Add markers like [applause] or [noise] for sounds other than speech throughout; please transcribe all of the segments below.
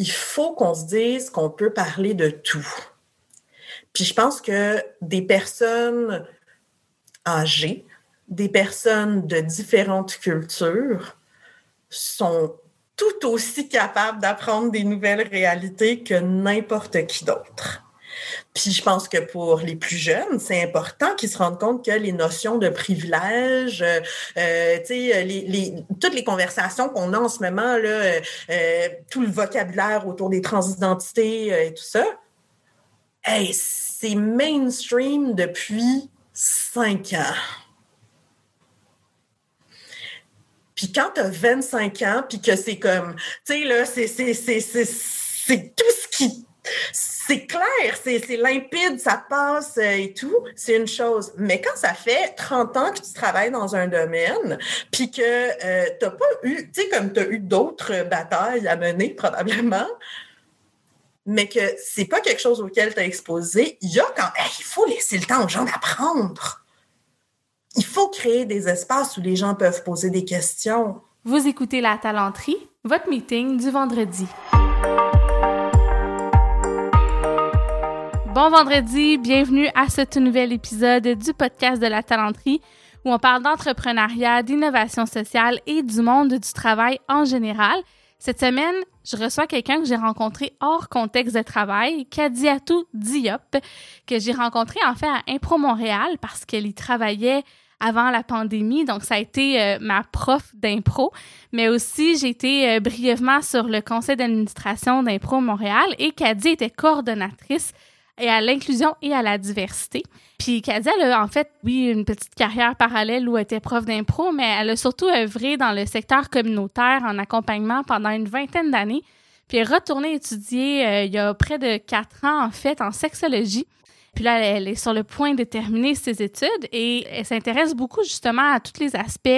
il faut qu'on se dise qu'on peut parler de tout. Puis je pense que des personnes âgées, des personnes de différentes cultures sont tout aussi capables d'apprendre des nouvelles réalités que n'importe qui d'autre. Puis je pense que pour les plus jeunes, c'est important qu'ils se rendent compte que les notions de privilège, euh, euh les, toutes les conversations qu'on a en ce moment, euh, euh tout le vocabulaire autour des transidentités euh, et tout ça, hey, c'est mainstream depuis cinq ans. Puis quand tu as 25 ans, puis que c'est comme, tu sais, là, c'est tout ce qui c'est clair, c'est limpide, ça passe euh, et tout, c'est une chose. Mais quand ça fait 30 ans que tu travailles dans un domaine, puis que euh, tu n'as pas eu, tu sais, comme tu as eu d'autres batailles à mener probablement, mais que c'est pas quelque chose auquel tu as exposé, il y a quand il faut laisser le temps aux gens d'apprendre. Il faut créer des espaces où les gens peuvent poser des questions. Vous écoutez La Talenterie, votre meeting du vendredi. Bon vendredi, bienvenue à ce nouvel épisode du podcast de la talenterie où on parle d'entrepreneuriat, d'innovation sociale et du monde du travail en général. Cette semaine, je reçois quelqu'un que j'ai rencontré hors contexte de travail, Kadiatou Diop, que j'ai rencontré en fait à Impro Montréal parce qu'elle y travaillait avant la pandémie. Donc, ça a été euh, ma prof d'impro. Mais aussi, j'ai été euh, brièvement sur le conseil d'administration d'Impro Montréal et Kadi était coordonnatrice et à l'inclusion et à la diversité. Puis Kadia, elle a en fait, oui, une petite carrière parallèle où elle était prof d'impro, mais elle a surtout œuvré dans le secteur communautaire en accompagnement pendant une vingtaine d'années. Puis elle est retournée étudier euh, il y a près de quatre ans, en fait, en sexologie. Puis là, elle est sur le point de terminer ses études et elle s'intéresse beaucoup justement à tous les aspects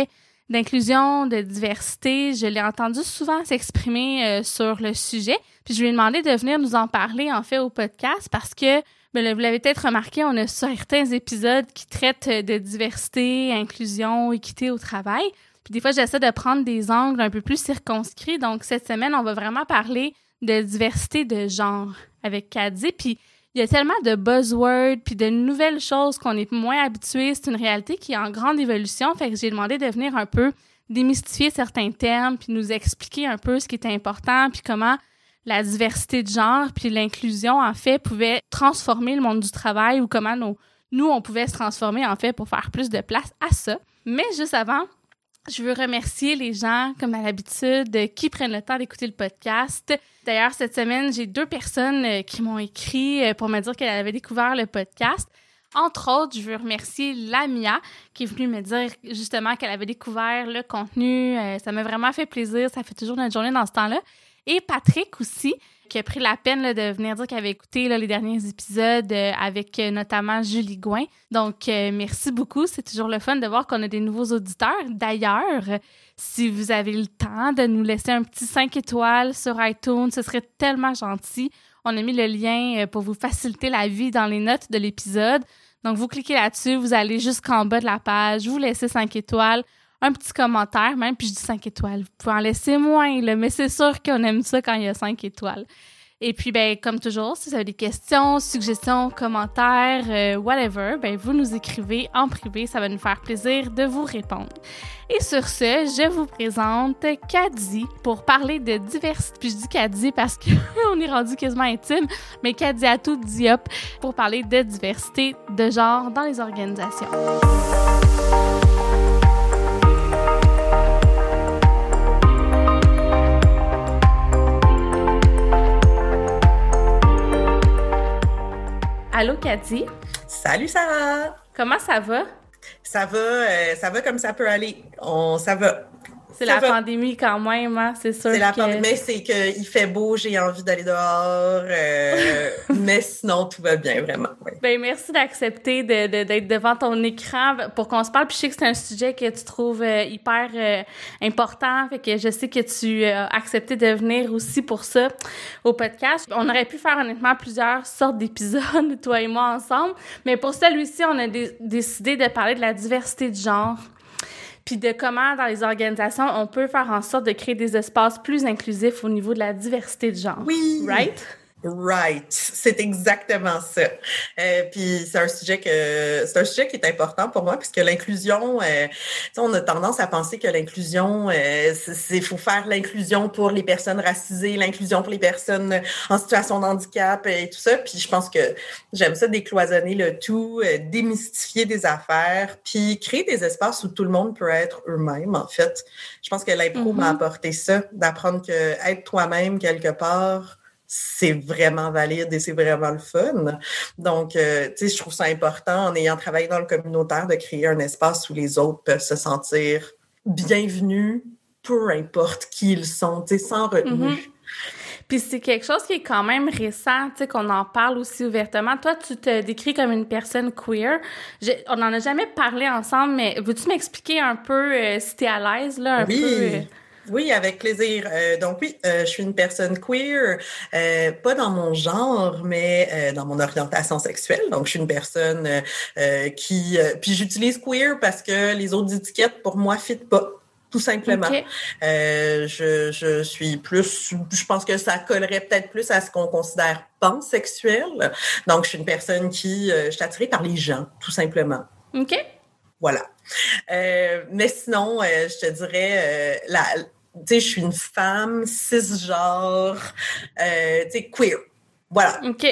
d'inclusion, de diversité. Je l'ai entendu souvent s'exprimer euh, sur le sujet. Puis je lui ai demandé de venir nous en parler en fait au podcast parce que ben, vous l'avez peut-être remarqué, on a certains épisodes qui traitent de diversité, inclusion, équité au travail. Puis des fois, j'essaie de prendre des angles un peu plus circonscrits. Donc cette semaine, on va vraiment parler de diversité de genre avec Caddy. Puis il y a tellement de buzzwords puis de nouvelles choses qu'on est moins habitué. C'est une réalité qui est en grande évolution. Fait que j'ai demandé de venir un peu démystifier certains termes puis nous expliquer un peu ce qui est important puis comment la diversité de genre puis l'inclusion en fait pouvait transformer le monde du travail ou comment nous on pouvait se transformer en fait pour faire plus de place à ça. Mais juste avant, je veux remercier les gens, comme à l'habitude, qui prennent le temps d'écouter le podcast. D'ailleurs, cette semaine, j'ai deux personnes euh, qui m'ont écrit euh, pour me dire qu'elles avaient découvert le podcast. Entre autres, je veux remercier Lamia qui est venue me dire justement qu'elle avait découvert le contenu. Euh, ça m'a vraiment fait plaisir. Ça fait toujours notre journée dans ce temps-là. Et Patrick aussi, qui a pris la peine de venir dire qu'il avait écouté les derniers épisodes euh, avec euh, notamment Julie Gouin. Donc, euh, merci beaucoup. C'est toujours le fun de voir qu'on a des nouveaux auditeurs. D'ailleurs, si vous avez le temps de nous laisser un petit 5 étoiles sur iTunes, ce serait tellement gentil. On a mis le lien pour vous faciliter la vie dans les notes de l'épisode. Donc, vous cliquez là-dessus, vous allez jusqu'en bas de la page, vous laissez 5 étoiles un petit commentaire, même, puis je dis 5 étoiles. Vous pouvez en laisser moins, mais c'est sûr qu'on aime ça quand il y a 5 étoiles. Et puis, ben, comme toujours, si vous avez des questions, suggestions, commentaires, euh, whatever, ben, vous nous écrivez en privé. Ça va nous faire plaisir de vous répondre. Et sur ce, je vous présente Caddy pour parler de diversité. Puis je dis Caddy parce qu'on [laughs] est rendu quasiment intime, mais Caddy à tout Diop pour parler de diversité de genre dans les organisations. Allô, Cathy? Salut, Sarah. Comment ça va? Ça va, euh, ça va comme ça peut aller. On, ça va. C'est la pandémie quand même, hein? c'est sûr. C'est la pandémie, mais c'est qu'il fait beau, j'ai envie d'aller dehors, euh, [laughs] mais sinon tout va bien, vraiment. Ben merci d'accepter d'être devant ton écran pour qu'on se parle. Puis je sais que c'est un sujet que tu trouves euh, hyper euh, important, fait que je sais que tu as accepté de venir aussi pour ça au podcast. On aurait pu faire honnêtement plusieurs sortes d'épisodes, [laughs] toi et moi ensemble, mais pour celui-ci, on a décidé de parler de la diversité de genre. Puis de comment dans les organisations on peut faire en sorte de créer des espaces plus inclusifs au niveau de la diversité de genre. Oui. Right? Right, c'est exactement ça. Euh, puis c'est un sujet que c'est un sujet qui est important pour moi puisque l'inclusion, euh, on a tendance à penser que l'inclusion, euh, c'est faut faire l'inclusion pour les personnes racisées, l'inclusion pour les personnes en situation de handicap et tout ça. Puis je pense que j'aime ça décloisonner le tout, euh, démystifier des affaires, puis créer des espaces où tout le monde peut être eux-mêmes. En fait, je pense que l'impro m'a mm-hmm. apporté ça, d'apprendre que être toi-même quelque part c'est vraiment valide et c'est vraiment le fun. Donc, euh, tu sais, je trouve ça important en ayant travaillé dans le communautaire de créer un espace où les autres peuvent se sentir bienvenus, peu importe qui ils sont, tu sais, sans retenue. Mm-hmm. Puis c'est quelque chose qui est quand même récent, tu sais, qu'on en parle aussi ouvertement. Toi, tu te décris comme une personne queer. on n'en a jamais parlé ensemble, mais veux-tu m'expliquer un peu euh, si t'es à l'aise, là, un oui. peu? Euh, oui, avec plaisir. Euh, donc oui, euh, je suis une personne queer, euh, pas dans mon genre, mais dans mon orientation sexuelle. Donc je suis une personne qui, puis j'utilise queer parce que les autres étiquettes pour moi fit pas. Tout simplement. je, je suis plus, je pense que ça collerait peut-être plus à ce qu'on considère pansexuel. Donc, je suis une personne qui, je suis attirée par les gens, tout simplement. OK. Voilà. Euh, mais sinon, euh, je te dirais, euh, la, je suis une femme cisgenre, sais, queer. Voilà. OK.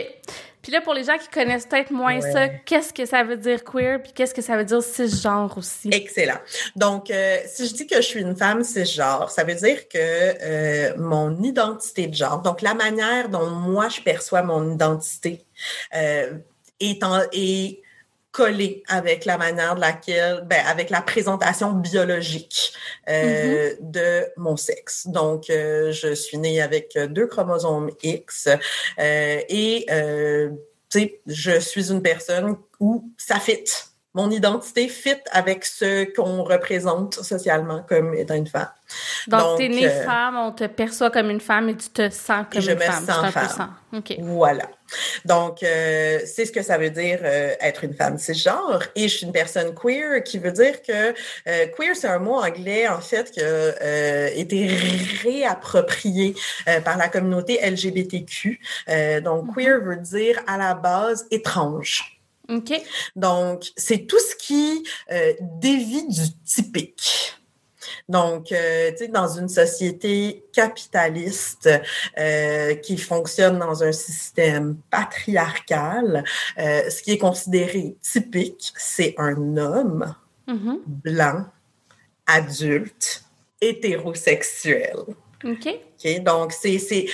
Puis là, pour les gens qui connaissent peut-être moins ça, qu'est-ce que ça veut dire queer, puis qu'est-ce que ça veut dire cisgenre aussi? Excellent. Donc, si je dis que je suis une femme cisgenre, ça veut dire que mon identité de genre, donc la manière dont moi je perçois mon identité, est, en, est collé avec la manière de laquelle, ben, avec la présentation biologique euh, mm-hmm. de mon sexe. Donc, euh, je suis née avec deux chromosomes X euh, et, euh, tu sais, je suis une personne où ça fit. Mon identité fit avec ce qu'on représente socialement comme étant une femme. Donc, tu es née euh, femme, on te perçoit comme une femme et tu te sens comme je une me femme. Sens femme. Voilà. Donc, euh, c'est ce que ça veut dire euh, être une femme cisgenre. Et je suis une personne queer, qui veut dire que queer, c'est un mot anglais, en fait, qui a été réapproprié par la communauté LGBTQ. donc, mm-hmm. queer veut dire à la base étrange. OK. Donc, c'est tout ce qui dévie du typique. Donc, euh, tu sais, dans une société capitaliste euh, qui fonctionne dans un système patriarcal, euh, ce qui est considéré typique, c'est un homme mm-hmm. blanc, adulte, hétérosexuel. OK. OK. Donc, c'est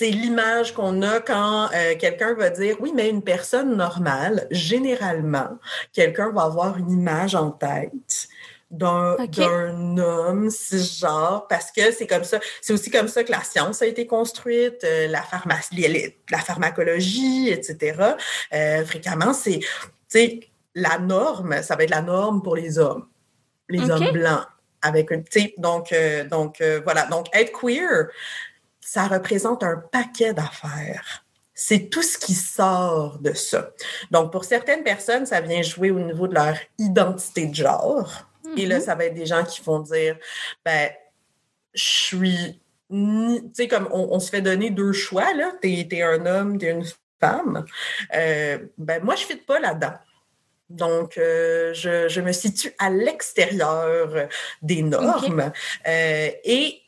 l'image qu'on a quand quelqu'un va dire oui, mais une personne normale, généralement, quelqu'un va avoir une image en tête d'un d'un homme cisgenre parce que c'est comme ça c'est aussi comme ça que la science a été construite euh, la pharmacie la pharmacologie etc euh, fréquemment c'est tu sais la norme ça va être la norme pour les hommes. Les hommes blancs avec un tu donc euh, donc voilà. Donc être queer ça représente un paquet d'affaires. C'est tout ce qui sort de ça. Donc, pour certaines personnes, ça vient jouer au niveau de leur identité de genre. Et là, mm-hmm. ça va être des gens qui vont dire, ben, je suis, tu sais, comme on, se fait donner deux choix, là, t'es es un homme, t'es une femme. Euh, ben, moi, je ne pas là-dedans. Donc, euh, je, je, me situe à l'extérieur des normes. Euh, et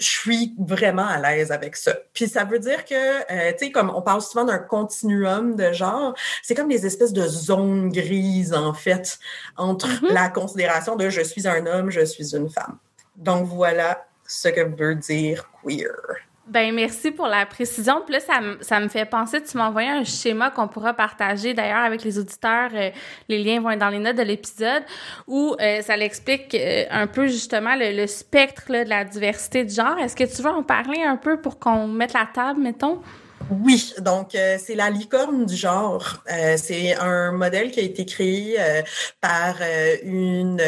je suis vraiment à l'aise avec ça. Puis ça veut dire que, euh, tu sais, comme on parle souvent d'un continuum de genre, c'est comme des espèces de zones grises, en fait, entre mm-hmm. la considération de je suis un homme, je suis une femme. Donc voilà ce que veut dire queer. Ben merci pour la précision. Puis là, ça, ça me fait penser, tu m'as envoyé un schéma qu'on pourra partager d'ailleurs avec les auditeurs. Euh, les liens vont être dans les notes de l'épisode où euh, ça l'explique euh, un peu justement le, spectre de la diversité de genre. Est-ce que tu veux en parler un peu pour qu'on mette la table, mettons? Oui, donc euh, c'est la licorne du genre. Euh, c'est un modèle qui a été créé euh, par une,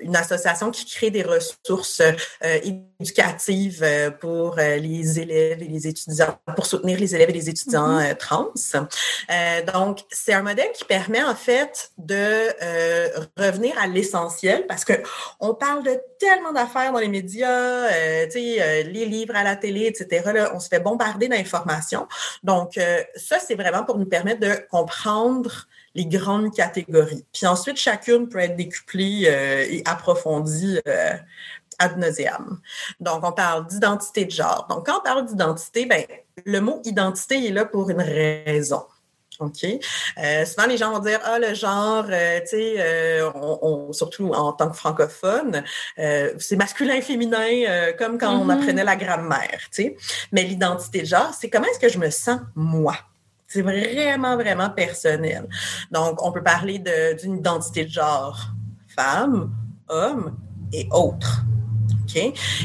une association qui crée des ressources éducatives pour les élèves et les étudiants, pour soutenir les élèves et les étudiants mm-hmm. trans. donc, c'est un modèle qui permet en fait de revenir à l'essentiel parce que on parle de tellement d'affaires dans les médias, tu sais, les livres à la télé, etc. Là, on se fait bombarder d'informations donc, euh, ça, c'est vraiment pour nous permettre de comprendre les grandes catégories. Puis ensuite, chacune peut être décuplée euh, et approfondie euh, ad nauseam. Donc, on parle d'identité de genre. Donc, quand on parle d'identité, ben, le mot identité est là pour une raison. OK? Euh, souvent, les gens vont dire, ah, le genre, euh, tu sais, euh, on, surtout en tant que francophone, c'est masculin, féminin, comme quand on mm-hmm. apprenait la grammaire, tu sais. Mais l'identité de genre, c'est comment est-ce que je me sens moi? C'est vraiment, vraiment personnel. Donc, on peut parler d'une identité de genre femme, homme et autre.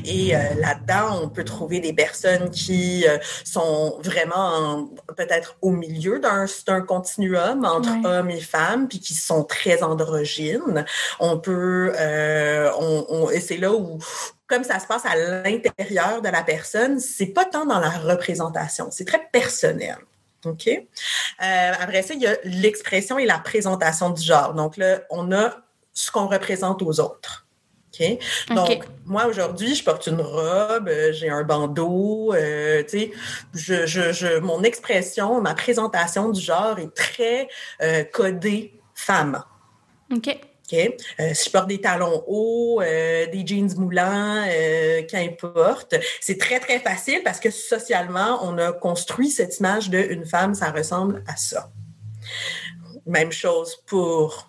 Et euh, là-dedans, on peut trouver des personnes qui euh, sont vraiment peut-être au milieu d'un continuum entre hommes et femmes, puis qui sont très androgynes. On peut, euh, on, et c'est là où comme ça se passe à l'intérieur de la personne, c'est pas tant dans la représentation, c'est très personnel. OK? Euh, après ça, il y a l'expression et la présentation du genre. Donc là, on a ce qu'on représente aux autres. Donc, moi, aujourd'hui, je porte une robe, euh, j'ai un bandeau, euh, tu sais, je, je, mon expression, ma présentation du genre est très euh, codée femme. OK. si je porte des talons hauts, des jeans moulants, qu'importe, c'est très, très facile parce que socialement, on a construit cette image d'une femme, ça ressemble à ça. Même chose pour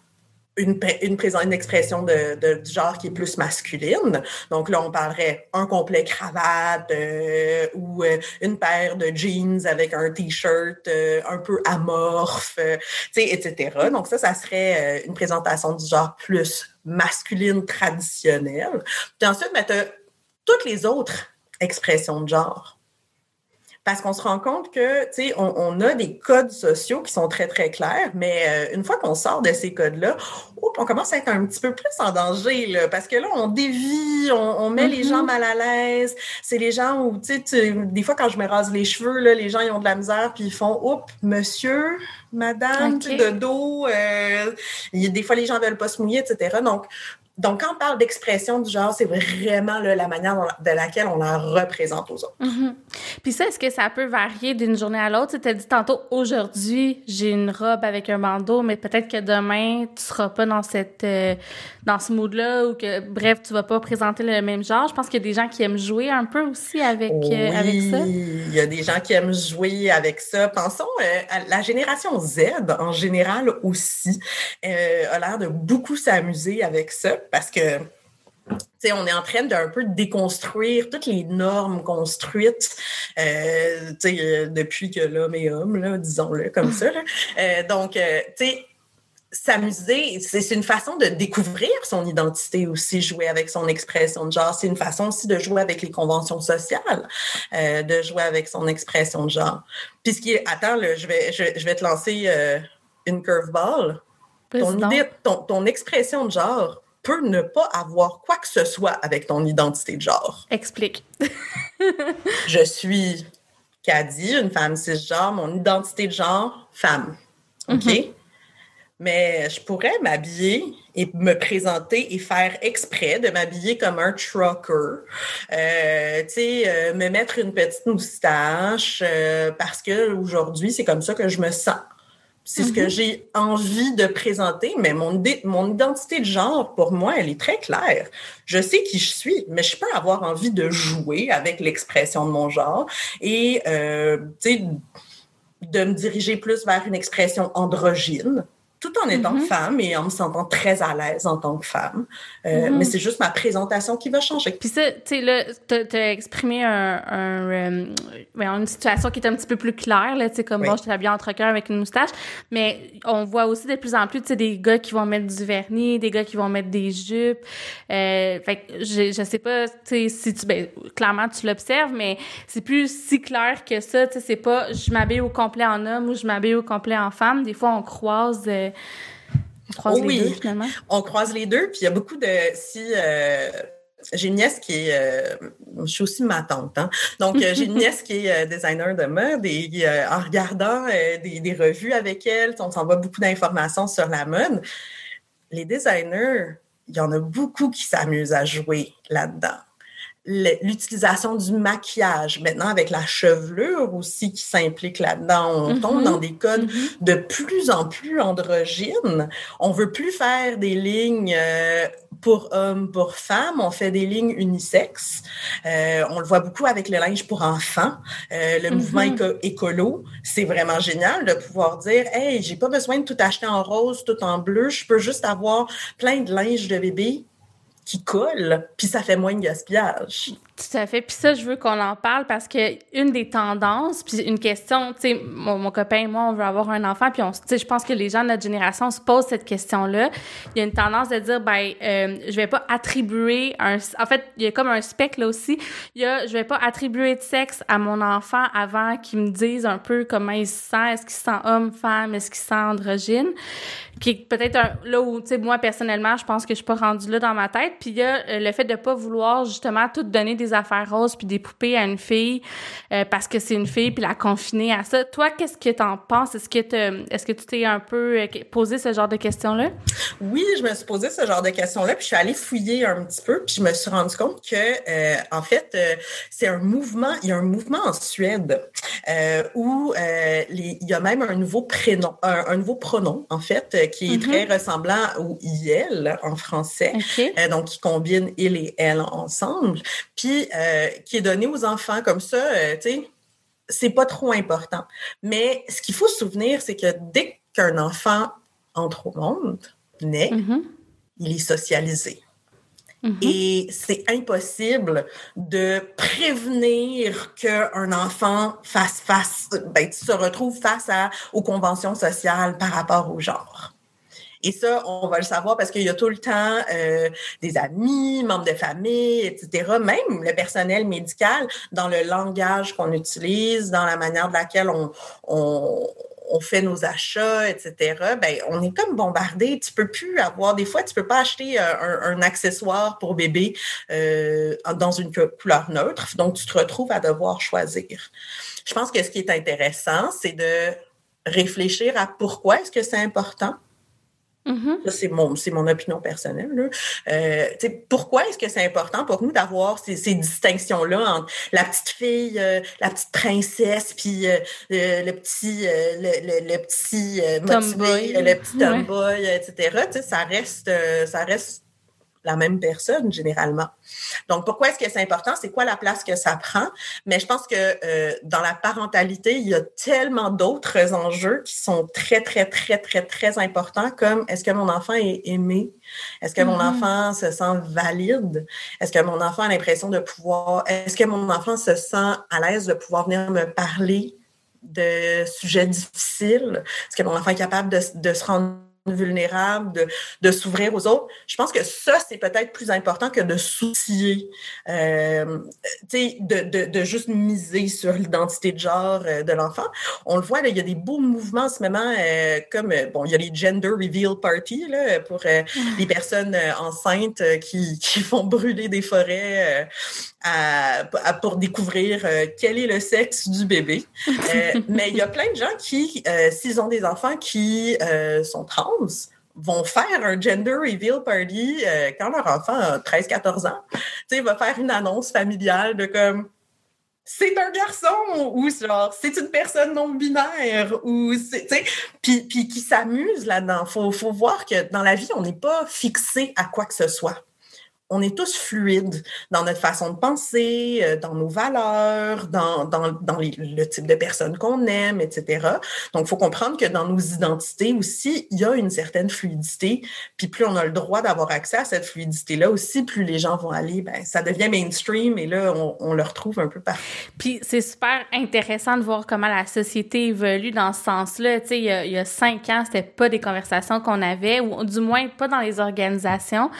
une, une, une expression de, du genre qui est plus masculine. Donc là, on parlerait un complet cravate euh, ou euh, une paire de jeans avec un t-shirt euh, un peu amorphe, etc. Donc ça, ça serait une présentation du genre plus masculine traditionnelle. Puis ensuite, ben, tu toutes les autres expressions de genre parce qu'on se rend compte que, tu sais, on, a des codes sociaux qui sont très, très clairs, mais euh, une fois qu'on sort de ces codes-là, on commence à être un petit peu plus en danger, là, parce que là, on dévie, on, met les gens mm-hmm. mal à l'aise. C'est les gens où, tu sais, des fois, quand je me rase les cheveux, là, les gens, ils ont de la misère, puis ils font, oups, monsieur, madame, de dos, euh, des fois, les gens veulent pas se mouiller, etc. Donc, donc, quand on parle d'expression du genre, c'est vraiment la manière de laquelle on la représente aux autres. Mm-hmm. Puis ça, est-ce que ça peut varier d'une journée à l'autre? Tu as dit tantôt, aujourd'hui, j'ai une robe avec un bandeau, mais peut-être que demain, tu seras pas dans cette euh, dans ce mood-là ou que, bref, tu vas pas présenter le même genre. Je pense qu'il y a des gens qui aiment jouer un peu aussi avec, euh, avec ça. il y a des gens qui aiment jouer avec ça. Pensons euh, à la génération Z, en général aussi, a l'air de beaucoup s'amuser avec ça parce que sais, on est en train d'un peu déconstruire toutes les normes construites euh, euh, depuis que l'homme est homme, disons-le comme ça. Euh, donc, euh, tu sais, s'amuser, c'est une façon de découvrir son identité aussi, jouer avec son expression de genre. C'est une façon aussi de jouer avec les conventions sociales, de jouer avec son expression de genre. Puis ce qui est, attends, là, je vais, je, vais te lancer une curveball. Ton, idée, ton, ton expression de genre peut ne pas avoir quoi que ce soit avec ton identité de genre. Explique. [laughs] je suis Caddy, une femme cisgenre, mon identité de genre, femme. OK? Mhm. Mais je pourrais m'habiller et me présenter et faire exprès de m'habiller comme un trucker. Euh, tu sais, euh, me mettre une petite moustache euh, parce que aujourd'hui, c'est comme ça que je me sens. C'est ce que mm-hmm. j'ai envie de présenter, mais mon, mon identité de genre, pour moi, elle est très claire. Je sais qui je suis, mais je peux avoir envie de jouer avec l'expression de mon genre et, euh, tu sais, de me diriger plus vers une expression androgyne tout en étant Mhm. femme et en me sentant très à l'aise en tant que femme. Euh, Mhm. Mais c'est juste ma présentation qui va changer. Puis ça, tu sais, là, t'as exprimé un, un, euh, une situation qui est un petit peu plus claire, là, tu sais, comme Oui. bon, je habillée entre cœur avec une moustache, mais on voit aussi de plus en plus, tu sais, des gars qui vont mettre du vernis, des gars qui vont mettre des jupes. Euh, fait que je, je sais pas, tu sais, si tu, ben, clairement, tu l'observes, mais c'est plus si clair que ça, tu sais, c'est pas je m'habille au complet en homme ou je m'habille au complet en femme. Des fois, on croise, euh, on croise Oh les oui. deux, finalement. On croise les deux, puis il y a beaucoup de... Si... euh, j'ai une nièce qui est, euh, je suis aussi ma tante, hein? donc euh, j'ai une [laughs] nièce qui est euh, designer de mode et en regardant des, des revues avec elle, on s'envoie beaucoup d'informations sur la mode. Les designers, il y en a beaucoup qui s'amusent à jouer là-dedans. L'utilisation du maquillage, maintenant avec la chevelure aussi qui s'implique là-dedans, on Mhm. tombe dans des codes Mhm. de plus en plus androgynes. On veut plus faire des lignes euh, pour hommes, pour femmes. On fait des lignes unisexes. Euh, on le voit beaucoup avec le linge pour enfants. Euh, le Mhm. mouvement éco- écolo, c'est vraiment génial de pouvoir dire, hey, j'ai pas besoin de tout acheter en rose, tout en bleu. Je peux juste avoir plein de linge de bébé qui colle, puis ça fait moins de gaspillage. Tout à fait. Puis ça, je veux qu'on en parle parce que une des tendances, puis une question, tu sais, mon, copain et moi, on veut avoir un enfant, puis tu sais, je pense que les gens de notre génération se posent cette question-là. Il y a une tendance de dire, ben, euh, je vais pas attribuer un, en fait, il y a comme un spectre là aussi. Il y a, je vais pas attribuer de sexe à mon enfant avant qu'il me dise un peu comment il se sent, est-ce qu'il se sent homme, femme, est-ce qu'il se sent androgyne, qui est peut-être là où, tu sais, moi personnellement, je pense que je suis pas rendue là dans ma tête. Puis il y a euh, le fait de pas vouloir justement tout donner des affaires roses puis des poupées à une fille euh, parce que c'est une fille puis la confiner à ça. Toi, qu'est-ce que t'en penses? Est-ce que est-ce que tu t'es un peu euh, posé ce genre de questions là Oui, je me suis posé ce genre de questions-là, puis je suis allée fouiller un petit peu, puis je me suis rendu compte que, euh, en fait, euh, c'est un mouvement, il y a un mouvement en Suède euh, où il y a même un nouveau prénom, un, un nouveau pronom, en fait, qui est très ressemblant au IL en français. Euh, donc, qui combine il et elle ensemble, puis euh, qui est donné aux enfants comme ça, euh, tu sais, c'est pas trop important. Mais ce qu'il faut se souvenir, c'est que dès qu'un enfant entre au monde, naît, Mhm. il est socialisé. Mhm. Et c'est impossible de prévenir qu'un enfant fasse face, ben, se retrouve face à, aux conventions sociales par rapport au genre. Et ça, on va le savoir parce qu'il y a tout le temps euh, des amis, membres de famille, etc. Même le personnel médical, dans le langage qu'on utilise, dans la manière de laquelle on, on, on fait nos achats, etc. Ben, on est comme bombardé. Tu peux plus avoir. Des fois, tu peux pas acheter euh, un, un accessoire pour bébé euh, dans une co- couleur neutre. Donc, tu te retrouves à devoir choisir. Je pense que ce qui est intéressant, c'est de réfléchir à pourquoi est-ce que c'est important. Mhm. Ça, c'est mon, c'est mon opinion personnelle. Là. Euh, tu sais, pourquoi est-ce que c'est important pour nous d'avoir ces, ces distinctions-là entre la petite fille, euh, la petite princesse, puis euh, le, petit, euh, le, le, le petit euh, motivé, Tomboy. le petit Ouais. tomboy, etc. Ça reste, euh, ça reste la même personne généralement. Donc, pourquoi est-ce que c'est important? C'est quoi la place que ça prend? Mais je pense que euh, dans la parentalité, il y a tellement d'autres enjeux qui sont très, très, très, très, très importants, comme est-ce que mon enfant est aimé? Est-ce que mon Mhm. enfant se sent valide? Est-ce que mon enfant a l'impression de pouvoir... Est-ce que mon enfant se sent à l'aise de pouvoir venir me parler de sujets difficiles? Est-ce que mon enfant est capable de, de se rendre vulnérable, de, de s'ouvrir aux autres. Je pense que ça, c'est peut-être plus important que de soucier, euh, tu sais, de, de, de juste miser sur l'identité de genre euh, de l'enfant. On le voit, là, il y a des beaux mouvements en ce moment, euh, comme, euh, bon, il y a les Gender Reveal Party, là, pour les personnes enceintes qui, [laughs] qui font brûler des forêts à, à- pour découvrir euh, quel est le sexe du bébé. Euh, [laughs] mais il y a plein de gens qui, euh, s'ils ont des enfants qui sont trans, vont faire un gender reveal party quand leur enfant a 13-14 ans. Tu sais, va faire une annonce familiale de comme c'est un garçon ou genre c'est une personne non binaire ou c'est tu sais puis puis qui s'amuse là-dedans. Faut faut voir que dans la vie on n'est pas fixé à quoi que ce soit. On est tous fluides dans notre façon de penser, euh, dans nos valeurs, dans, dans, dans le type de personnes qu'on aime, etc. Donc, il faut comprendre que dans nos identités aussi, il y a une certaine fluidité. Puis plus on a le droit d'avoir accès à cette fluidité-là aussi, plus les gens vont aller, ben, ça devient mainstream et là, on, on le retrouve un peu partout. Puis c'est super intéressant de voir comment la société évolue dans ce sens-là. Tu sais, il y a, il y a cinq ans, c'était pas des conversations qu'on avait, ou du moins pas dans les organisations.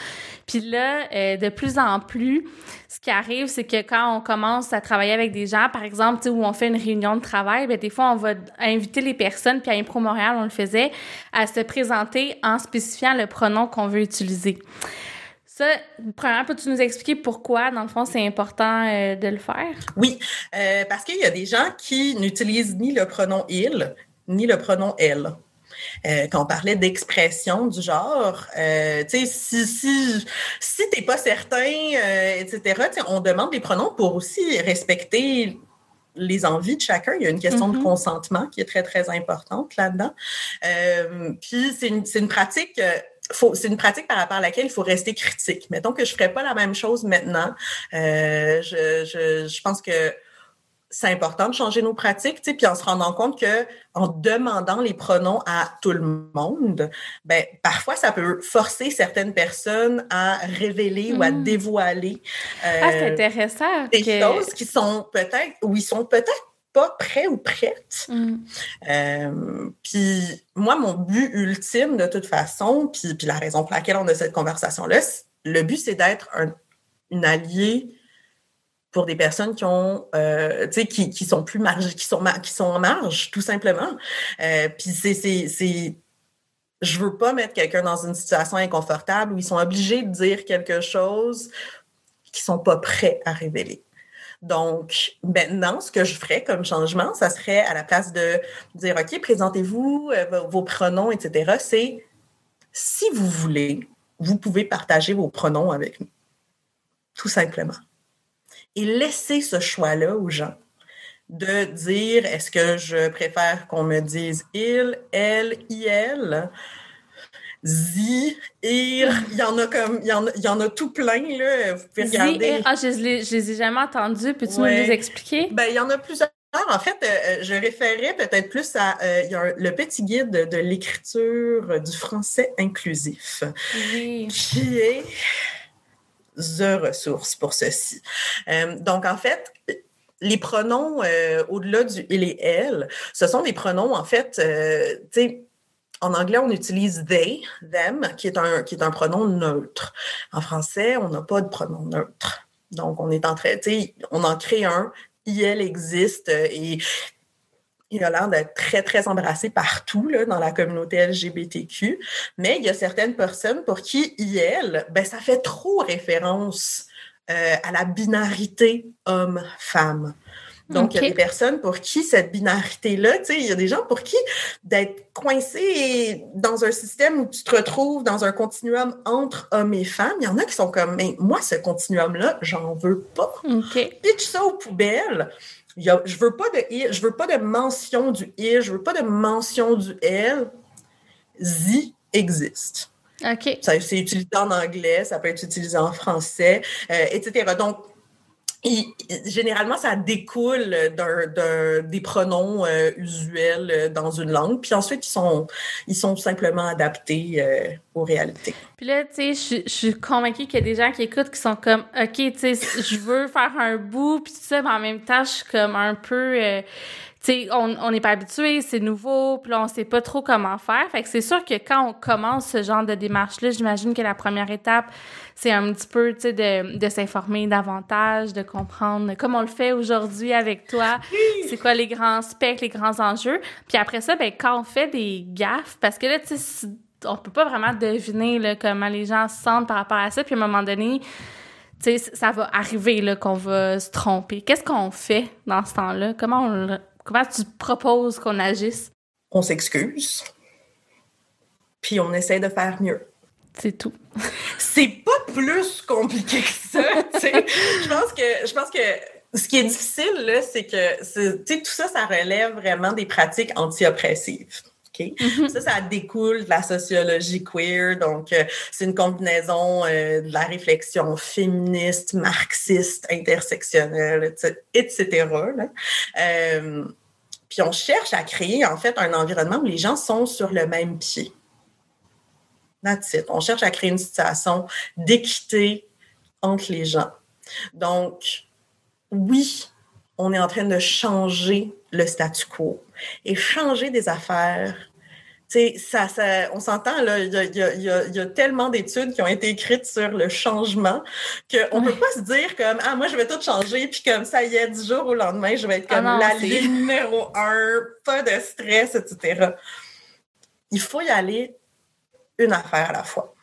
Puis là, euh, de plus en plus, ce qui arrive, c'est que quand on commence à travailler avec des gens, par exemple, où on fait une réunion de travail, bien, des fois, on va inviter les personnes, puis à Impro Montréal, on le faisait, à se présenter en spécifiant le pronom qu'on veut utiliser. Ça, premièrement, peux-tu nous expliquer pourquoi, dans le fond, c'est important euh, de le faire? Oui, euh, parce qu'il y a des gens qui n'utilisent ni le pronom il, ni le pronom elle. Euh, quand on parlait d'expression du genre, euh, tu sais, si, si, si t'es pas certain, euh, etc., on demande des pronoms pour aussi respecter les envies de chacun. Il y a une question de mm-hmm. consentement qui est très, très importante là-dedans. Euh, puis c'est une, une, pratique... c'est une pratique par rapport à laquelle il faut rester critique. Mettons que je ne ferais pas la même chose maintenant. Euh, je, je, je pense que c'est important de changer nos pratiques, puis en se rendant compte que en demandant les pronoms à tout le monde, ben parfois ça peut forcer certaines personnes à révéler ou à hmm. dévoiler euh, ah, c'est intéressant des choses qui sont peut-être ou ils sont peut-être pas prêts ou prêtes. Hmm. Euh, puis moi, mon but ultime de toute façon, puis, puis la raison pour laquelle on a cette conversation-là, le but c'est d'être un, une alliée pour des personnes qui ont, euh, tu sais, qui, qui sont plus marge, qui sont, qui sont en marge, tout simplement. Euh, puis c'est, c'est, c'est, je veux pas mettre quelqu'un dans une situation inconfortable où ils sont obligés de dire quelque chose qu'ils sont pas prêts à révéler. Donc, maintenant, ce que je ferais comme changement, ça serait à la place de dire, OK, présentez-vous euh, vos pronoms, etc., c'est si vous voulez, vous pouvez partager vos pronoms avec nous. Tout simplement et laisser ce choix-là aux gens de dire est-ce que je préfère qu'on me dise il, elle, il, zi, ir, il y en a comme il y en a, il y en a tout plein là, vous pouvez regarder. ah je les, je les ai jamais entendus, peux-tu nous les expliquer? Ben il y en a plusieurs. En fait, euh, je référais peut-être plus à euh, il y a le petit guide de, l'écriture du français inclusif oui. qui est the ressources pour ceci. Euh, donc, en fait, les pronoms euh, au-delà du il et elle, ce sont des pronoms, en fait, euh, tu sais, en anglais, on utilise they, them, qui est un, qui est un pronom neutre. En français, on n'a pas de pronom neutre. Donc, on est en train, tu sais, on en crée un, il existe et il a l'air d'être très, très embrassé partout là, dans la communauté LGBTQ. Mais il y a certaines personnes pour qui IL, ben, ça fait trop référence euh, à la binarité homme-femme. Donc, il y a des personnes pour qui cette binarité-là, tu sais, il y a des gens pour qui d'être coincé dans un système où tu te retrouves dans un continuum entre hommes et femmes, il y en a qui sont comme, mais moi, ce continuum-là, j'en veux pas. Okay. Pitch ça aux poubelles je veux pas de je veux pas de mention du il, je veux pas de mention du elle. Z existe. OK. Ça, c'est utilisé en anglais, ça peut être utilisé en français, euh, etc. Donc, généralement, ça découle d'un, des pronoms euh, usuels euh, dans une langue, puis ensuite, ils sont, ils sont simplement adaptés euh, aux réalités. Puis là, tu sais, je, suis convaincue qu'il y a des gens qui écoutent qui sont comme, OK, tu sais, je veux faire un bout, puis tout ça, mais en même temps, je suis comme un peu sais, on n'est pas habitué, c'est nouveau, puis on sait pas trop comment faire. Fait que c'est sûr que quand on commence ce genre de démarche-là, j'imagine que la première étape, c'est un petit peu, tu sais, de, de s'informer davantage, de comprendre, comme on le fait aujourd'hui avec toi, c'est quoi les grands specs, les grands enjeux? Puis après ça, ben quand on fait des gaffes, parce que là, tu sais, on peut pas vraiment deviner là, comment les gens se sentent par rapport à ça, puis à un moment donné, tu sais, ça va arriver là qu'on va se tromper. Qu'est-ce qu'on fait dans ce temps-là? Comment on Comment tu proposes qu'on agisse? On s'excuse, puis on essaie de faire mieux. C'est tout. [laughs] c'est pas plus compliqué que ça, [laughs] je pense que je pense que ce qui est difficile c'est que tout ça ça relève vraiment des pratiques anti-oppressives. Mm-hmm. Ça, ça découle de la sociologie queer. Donc, euh, c'est une combinaison euh, de la réflexion féministe, marxiste, intersectionnelle, etc. Euh, puis on cherche à créer, en fait, un environnement où les gens sont sur le même pied. That's it. On cherche à créer une situation d'équité entre les gens. Donc, oui, on est en train de changer le statu quo et changer des affaires. Ça, ça, on s'entend, là, il y a, tellement d'études qui ont été écrites sur le changement qu'on ne peut pas se dire comme Ah, moi, je vais tout changer, puis comme ça y est, du jour au lendemain, je vais être comme ah la ligne [laughs] numéro un, pas de stress, etc. Il faut y aller une affaire à la fois.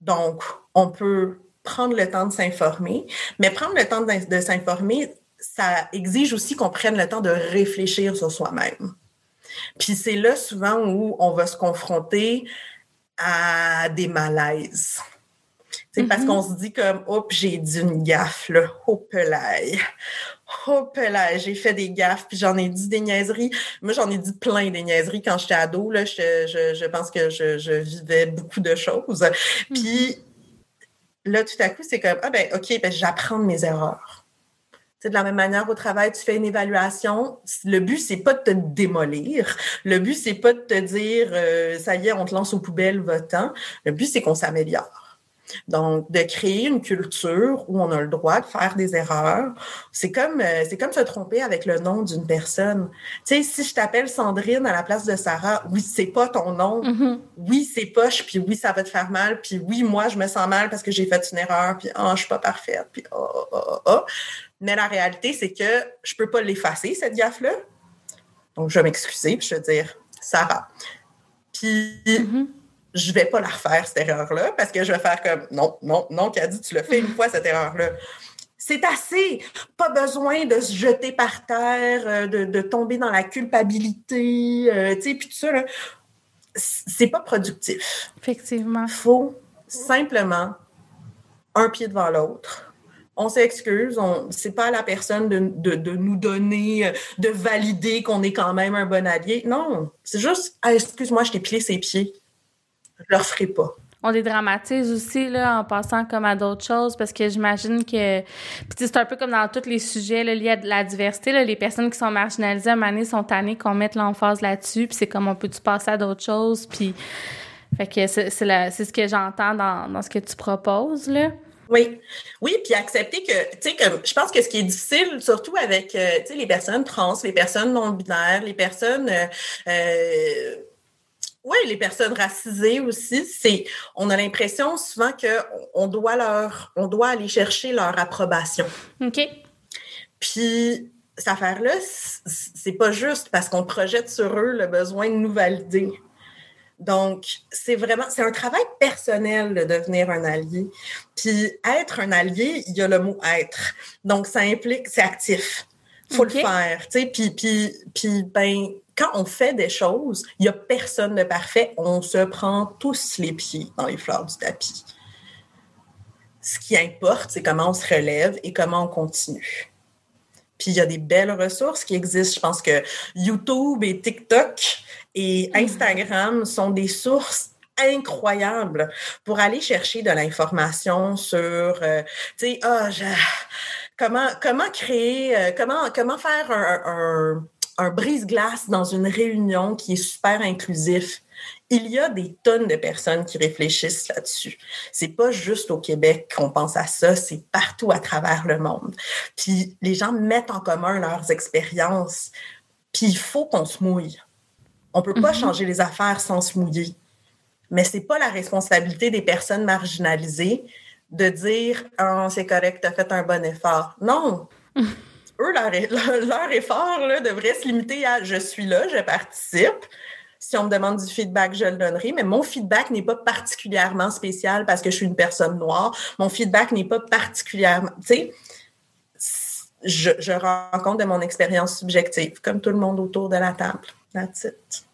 Donc, on peut prendre le temps de s'informer, mais prendre le temps de s'informer, ça exige aussi qu'on prenne le temps de réfléchir sur soi-même. Puis c'est là souvent où on va se confronter à des malaises. C'est parce mm-hmm. qu'on se dit comme, hop, j'ai dit une gaffe, là, hop là, hop là, j'ai fait des gaffes, puis j'en ai dit des niaiseries. Moi, j'en ai dit plein des niaiseries quand j'étais ado, là, je, je, pense que je, je, vivais beaucoup de choses. Puis mm-hmm. là, tout à coup, c'est comme, ah ben, OK, ben, j'apprends de mes erreurs c'est de la même manière au travail, tu fais une évaluation. Le but, c'est pas de te démolir. Le but, c'est pas de te dire euh, ça y est, on te lance aux poubelles, va-t'en. Le but, c'est qu'on s'améliore. Donc, de créer une culture où on a le droit de faire des erreurs, c'est comme euh, c'est comme se tromper avec le nom d'une personne. Tu sais, si je t'appelle Sandrine à la place de Sarah, oui, c'est pas ton nom. Mm-hmm. Oui, c'est poche, puis oui, ça va te faire mal, puis oui, moi, je me sens mal parce que j'ai fait une erreur, puis oh, je suis pas parfaite, puis oh, oh, oh, oh. Mais la réalité, c'est que je peux pas l'effacer, cette gaffe-là. Donc, je vais m'excuser, puis je vais dire, Sarah. Puis, mm-hmm. je vais pas la refaire, cette erreur-là, parce que je vais faire comme, non, non, non, dit, tu l'as fait une fois, cette erreur-là. C'est assez. Pas besoin de se jeter par terre, euh, de, tomber dans la culpabilité, euh, tu sais, puis tout ça, là. C'est pas productif. Effectivement. Faut simplement un pied devant l'autre on s'excuse, on c'est pas à la personne de, nous donner, de valider qu'on est quand même un bon allié. Non, c'est juste excuse-moi, je t'ai plié ses pieds. Je le referai pas. On dédramatise aussi là, en passant comme à d'autres choses parce que j'imagine que c'est un peu comme dans tous les sujets liés à la diversité. les personnes qui sont marginalisées à un sont tannées qu'on mette l'emphase là-dessus. Puis c'est comme on peut-tu passer à d'autres choses. Puis fait que c'est, c'est, ce que j'entends dans, dans ce que tu proposes. là. Oui, oui, puis accepter que, tu sais, comme je pense que ce qui est difficile, surtout avec, euh, tu sais, les personnes trans, les personnes non binaires, les personnes, euh, euh ouais, les personnes racisées aussi, c'est, on a l'impression souvent que on doit leur, on doit aller chercher leur approbation. Ok. Puis cette affaire-là, c'est pas juste parce qu'on projette sur eux le besoin de nous valider. Donc, c'est vraiment, c'est un travail personnel de devenir un allié. Puis, être un allié, il y a le mot être. Donc, ça implique, c'est actif. Faut le faire, tu sais. Puis, puis, puis, ben, quand on fait des choses, il y a personne de parfait. On se prend tous les pieds dans les fleurs du tapis. Ce qui importe, c'est comment on se relève et comment on continue. Puis il y a des belles ressources qui existent. Je pense que YouTube et TikTok, et Instagram sont des sources incroyables pour aller chercher de l'information sur, euh, tu sais, ah, comment, comment créer, euh, comment, comment faire un, un, brise-glace dans une réunion qui est super inclusif. Il y a des tonnes de personnes qui réfléchissent là-dessus. C'est pas juste au Québec qu'on pense à ça, c'est partout à travers le monde. Puis les gens mettent en commun leurs expériences. Puis il faut qu'on se mouille. On peut pas mhm. changer les affaires sans se mouiller. Mais c'est pas la responsabilité des personnes marginalisées de dire oh, c'est correct, tu as fait un bon effort. Non. [laughs] Eux, leur, effort là, devrait se limiter à je suis là, je participe. Si on me demande du feedback, je le donnerai, mais mon feedback n'est pas particulièrement spécial parce que je suis une personne noire. Mon feedback n'est pas particulièrement. Tu sais, je, je rends compte de mon expérience subjective, comme tout le monde autour de la table. That's it.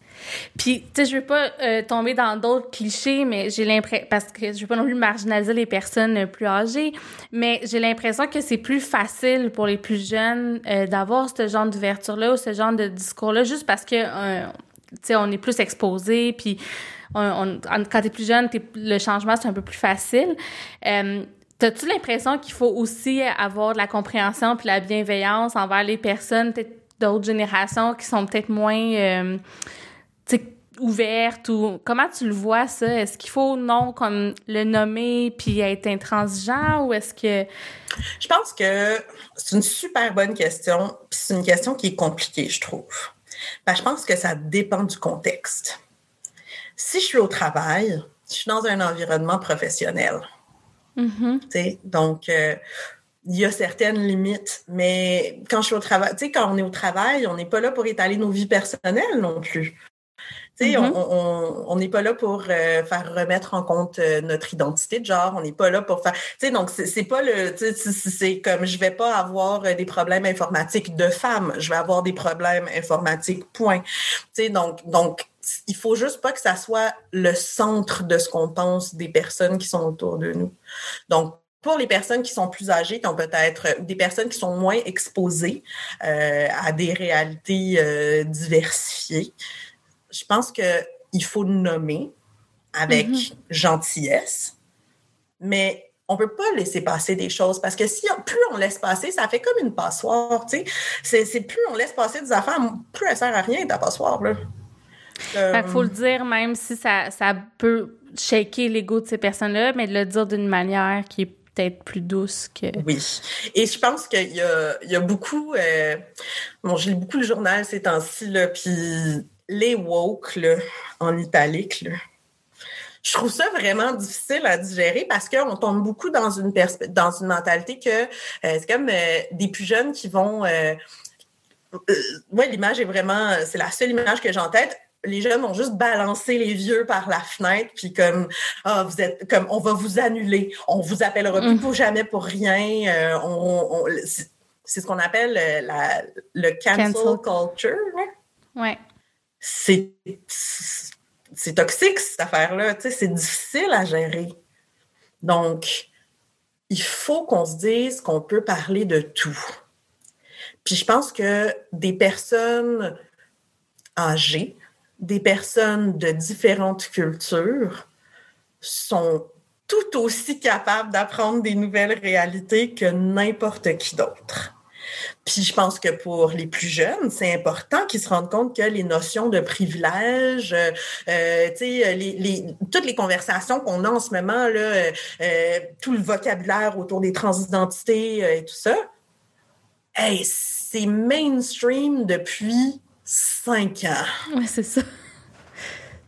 Puis, tu sais, je veux pas euh, tomber dans d'autres clichés, mais j'ai l'impression, parce que je veux pas non plus marginaliser les personnes plus âgées, mais j'ai l'impression que c'est plus facile pour les plus jeunes euh, d'avoir ce genre d'ouverture-là ou ce genre de discours-là, juste parce que euh, sais, on est plus exposé, puis on, quand t'es plus jeune, le changement, c'est un peu plus facile. T'as-tu l'impression qu'il faut aussi avoir de la compréhension puis la bienveillance envers les personnes? D'autres générations qui sont peut-être moins euh, ouvertes ou comment tu le vois ça? Est-ce qu'il faut non comme le nommer puis être intransigeant ou est-ce que Je pense que c'est une super bonne question puis c'est une question qui est compliquée, je trouve. Ben, je pense que ça dépend du contexte. Si je suis au travail, je suis dans un environnement professionnel Mm-hmm. Donc, euh, il y a certaines limites, mais quand je suis au travail, tu sais, quand on est au travail, on n'est pas là pour étaler nos vies personnelles non plus. Tu sais, mm-hmm. on n'est pas là pour euh, faire remettre en compte euh, notre identité de genre. On n'est pas là pour faire. Tu sais, donc c'est pas le. C'est comme je vais pas avoir des problèmes informatiques de femmes. Je vais avoir des problèmes informatiques. Point. Tu sais, donc donc il faut juste pas que ça soit le centre de ce qu'on pense des personnes qui sont autour de nous. Donc, pour les personnes qui sont plus âgées, qui ont peut-être, ou des personnes qui sont moins exposées euh, à des réalités euh, diversifiées, je pense qu'il faut nommer avec mm-hmm. gentillesse, mais on peut pas laisser passer des choses parce que si plus on laisse passer, ça fait comme une passoire, tu sais. C'est plus on laisse passer des affaires, plus elle sert à rien ta passoire là. Il faut le dire, même si ça, ça peut shaker l'ego de ces personnes-là, mais de le dire d'une manière qui est peut-être plus douce que... Oui. Et je pense qu'il y a, il y a beaucoup... Euh, bon, je lis beaucoup le journal ces temps-ci, puis les woke, en italique, je trouve ça vraiment difficile à digérer parce qu'on tombe beaucoup dans une dans une mentalité que euh, c'est comme euh, des plus jeunes qui vont euh, l'image est vraiment c'est la seule image que j'ai en tête les jeunes vont juste balancer les vieux par la fenêtre, puis comme ah vous êtes comme on va vous annuler, on vous appellera plus mm. pour jamais pour rien. Euh, on, c'est ce qu'on appelle euh, la, le cancel, culture. Ouais. C'est c'est toxique cette affaire-là, tu sais, c'est difficile à gérer. Donc il faut qu'on se dise qu'on peut parler de tout. Puis je pense que des personnes âgées des personnes de différentes cultures sont tout aussi capables d'apprendre des nouvelles réalités que n'importe qui d'autre. Puis je pense que pour les plus jeunes, c'est important qu'ils se rendent compte que les notions de privilège, euh, les, les, toutes les conversations qu'on a en ce moment, euh, euh tout le vocabulaire autour des transidentités euh, et tout ça, c'est mainstream depuis cinq ans. Oui, c'est ça.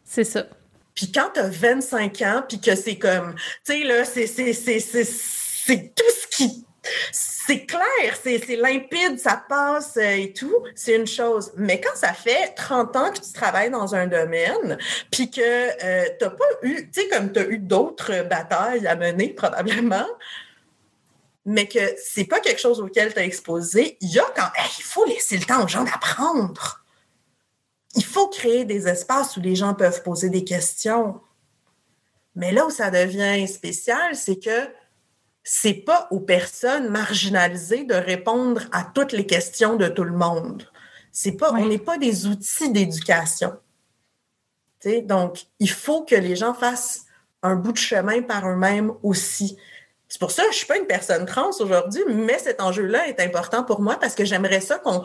C'est ça. Puis quand t'as 25 ans, puis que c'est comme, tu sais, là, c'est, c'est, c'est, c'est, tout ce qui... C'est clair, c'est, c'est limpide, ça passe euh, et tout, c'est une chose. Mais quand ça fait 30 ans que tu travailles dans un domaine, puis que euh, t'as pas eu, tu sais, comme t'as eu d'autres batailles à mener [laughs] probablement, mais que c'est pas quelque chose auquel t'as exposé, il y a quand... il faut laisser le temps aux gens d'apprendre il faut créer des espaces où les gens peuvent poser des questions. Mais là où ça devient spécial, c'est que c'est pas aux personnes marginalisées de répondre à toutes les questions de tout le monde. C'est pas, on n'est pas des outils d'éducation. Donc, il faut que les gens fassent un bout de chemin par eux-mêmes aussi. C'est pour ça que je suis pas une personne trans aujourd'hui, mais cet enjeu-là est important pour moi parce que j'aimerais ça qu'on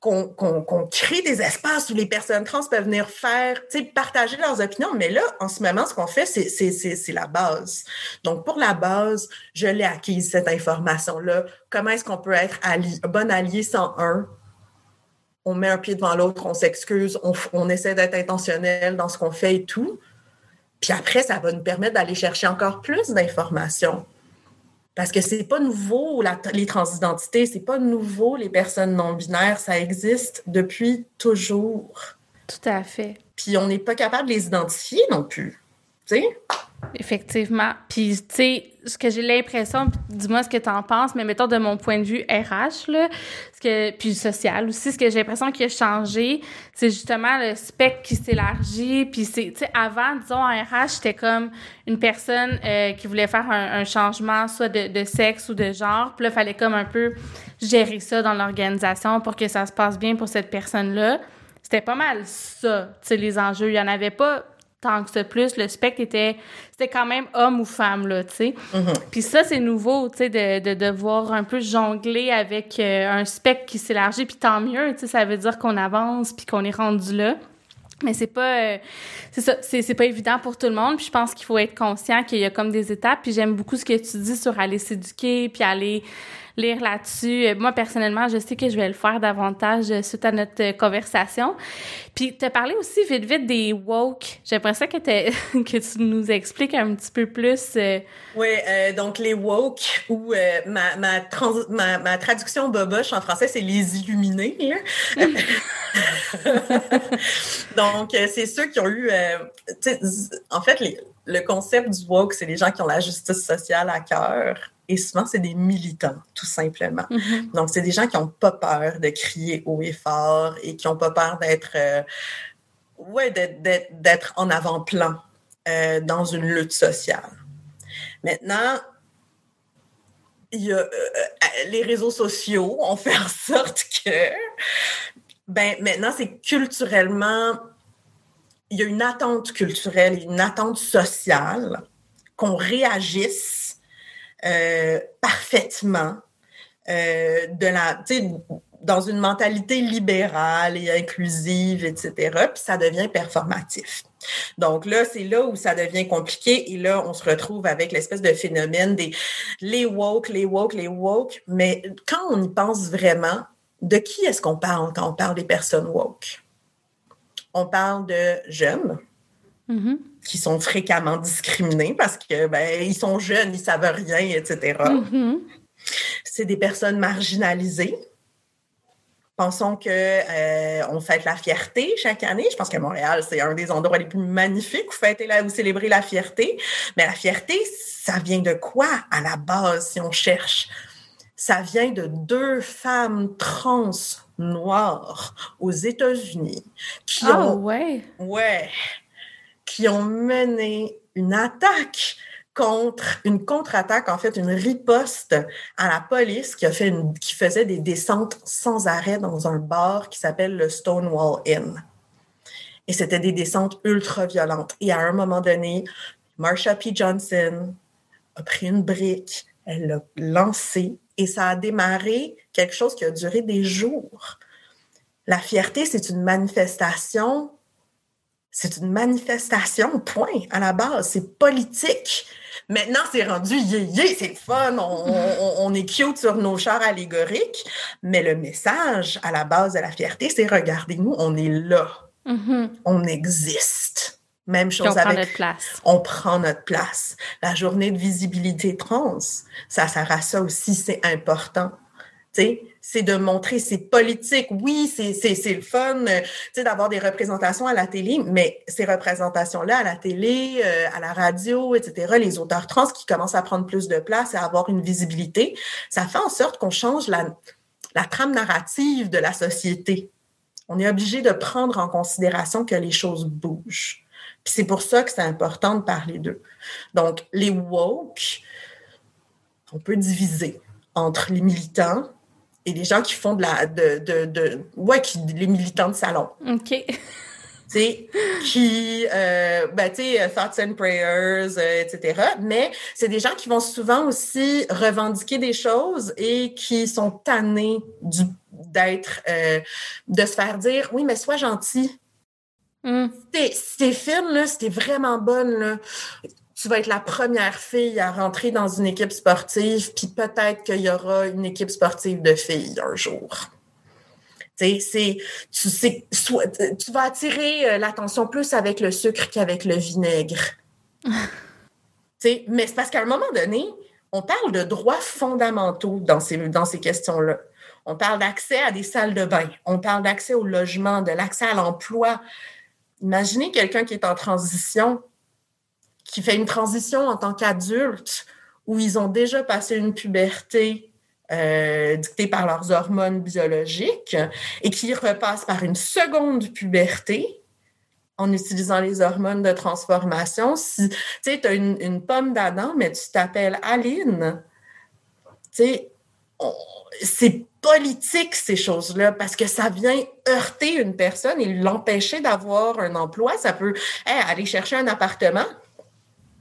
qu'on crée des espaces où les personnes trans peuvent venir faire, partager leurs opinions. Mais là, en ce moment, ce qu'on fait, c'est la base. Donc, pour la base, je l'ai acquise, cette information-là. Comment est-ce qu'on peut être allié, bon allié sans un? On met un pied devant l'autre, on s'excuse, on, on essaie d'être intentionnel dans ce qu'on fait et tout. Puis après, ça va nous permettre d'aller chercher encore plus d'informations. Parce que c'est pas nouveau, les transidentités, c'est pas nouveau, les personnes non-binaires, ça existe depuis toujours. Tout à fait. Puis on n'est pas capable de les identifier non plus. Effectivement. Puis, tu sais, ce que j'ai l'impression, dis-moi ce que tu en penses, mais mettons de mon point de vue RH, là, ce que, puis social aussi, ce que j'ai l'impression qui a changé, c'est justement le spectre qui s'élargit. Puis, tu sais, avant, disons, en RH, j'étais comme une personne euh, qui voulait faire un, changement, soit de, de, sexe ou de genre. Puis là, il fallait comme un peu gérer ça dans l'organisation pour que ça se passe bien pour cette personne-là c'était pas mal ça, tu sais, les enjeux. Il y en avait pas tant que ça plus. Le spectre était, c'était quand même homme ou femme, là, tu sais. Mhm. Puis ça, c'est nouveau, tu sais, de, de devoir un peu jongler avec euh, un spectre qui s'élargit, puis tant mieux, tu sais, ça veut dire qu'on avance, puis qu'on est rendu là. Mais c'est pas, euh, c'est ça, c'est, c'est pas évident pour tout le monde. Puis je pense qu'il faut être conscient qu'il y a comme des étapes. Puis j'aime beaucoup ce que tu dis sur aller s'éduquer, puis aller lire là-dessus. Euh, Moi, personnellement, je sais que je vais le faire davantage euh, suite à notre euh, conversation. Puis, tu as parlé aussi vite, vite des woke. J'aimerais ça que, [laughs] que tu nous expliques un petit peu plus. Oui, euh, donc les woke, ou euh, ma, ma, trans- ma, ma traduction boboche en français, c'est les illuminés. là. [laughs] donc, c'est ceux qui ont eu... euh, en fait, les- le concept du woke, c'est les gens qui ont la justice sociale à cœur. Et souvent, c'est des militants, tout simplement. mhm. Donc, c'est des gens qui n'ont pas peur de crier haut et fort et qui n'ont pas peur d'être euh, ouais, d'être- en avant-plan euh, dans une lutte sociale. Maintenant, il y a, euh, les réseaux sociaux ont fait en sorte que, ben, maintenant, c'est culturellement, il y a une attente culturelle une attente sociale qu'on réagisse euh, parfaitement euh, de la, dans une mentalité libérale et inclusive, etc. Puis ça devient performatif. Donc là, c'est là où ça devient compliqué et là, on se retrouve avec l'espèce de phénomène des les woke, les woke, les woke. Mais quand on y pense vraiment, de qui est-ce qu'on parle quand on parle des personnes woke? On parle de jeunes Mhm. qui sont fréquemment discriminés parce que ben ils sont jeunes, ils savent rien, etc. Mhm. C'est des personnes marginalisées. Pensons que euh, on fête la fierté chaque année. Je pense que Montréal, c'est un des endroits les plus magnifiques où fêter la, où célébrer la fierté. Mais la fierté, ça vient de quoi à la base si on cherche? Ça vient de deux femmes trans noires aux États-Unis qui Ah ont ouais. Ouais. Qui ont mené une attaque contre, une contre-attaque, en fait, une riposte à la police qui a fait qui faisait des descentes sans arrêt dans un bar qui s'appelle le Stonewall Inn. Et c'était des descentes ultra violentes. Et à un moment donné, Marsha P. Johnson a pris une brique, elle l'a lancée et ça a démarré quelque chose qui a duré des jours. La fierté, c'est une manifestation c'est une manifestation, point, à la base. C'est politique. Maintenant, c'est rendu yé c'est fun, [laughs] on, on, on est cute sur nos chars allégoriques, mais le message à la base de la fierté, c'est regardez-nous, on est là, Mhm. on existe. Même chose on prend avec notre place. on prend notre place. La journée de visibilité trans, ça sert à ça aussi, c'est important. C'est de montrer, c'est politique. Oui, c'est, le fun, euh, d'avoir des représentations à la télé, mais ces représentations-là à la télé, euh, à la radio, etc., les auteurs trans qui commencent à prendre plus de place et à avoir une visibilité, ça fait en sorte qu'on change la, la trame narrative de la société. On est obligé de prendre en considération que les choses bougent. Puis c'est pour ça que c'est important de parler d'eux. Donc, les woke, on peut diviser entre les militants les gens qui font de la. de, de, de ouais, qui, les militants de salon. OK. [laughs] Tu sais, qui, euh, ben, tu sais, thoughts and prayers, euh, etc. Mais c'est des gens qui vont souvent aussi revendiquer des choses et qui sont tannés du, d'être, euh, de se faire dire, oui, mais sois gentil. Mm. T'es fine, là, t'es vraiment bonne, là, tu vas être la première fille à rentrer dans une équipe sportive, puis peut-être qu'il y aura une équipe sportive de filles un jour. Tu sais, c'est, tu sais, soit, tu vas attirer euh, l'attention plus avec le sucre qu'avec le vinaigre. [laughs] mais c'est parce qu'à un moment donné, on parle de droits fondamentaux dans ces, dans ces questions-là. On parle d'accès à des salles de bain, on parle d'accès au logement, de l'accès à l'emploi. Imaginez quelqu'un qui est en transition, qui fait une transition en tant qu'adulte, où ils ont déjà passé une puberté euh, dictée par leurs hormones biologiques et qui repassent par une seconde puberté en utilisant les hormones de transformation. Si tu sais, as une, pomme d'Adam, mais tu t'appelles Aline, tu sais, c'est politique, ces choses-là, parce que ça vient heurter une personne et l'empêcher d'avoir un emploi. Ça peut aller chercher un appartement.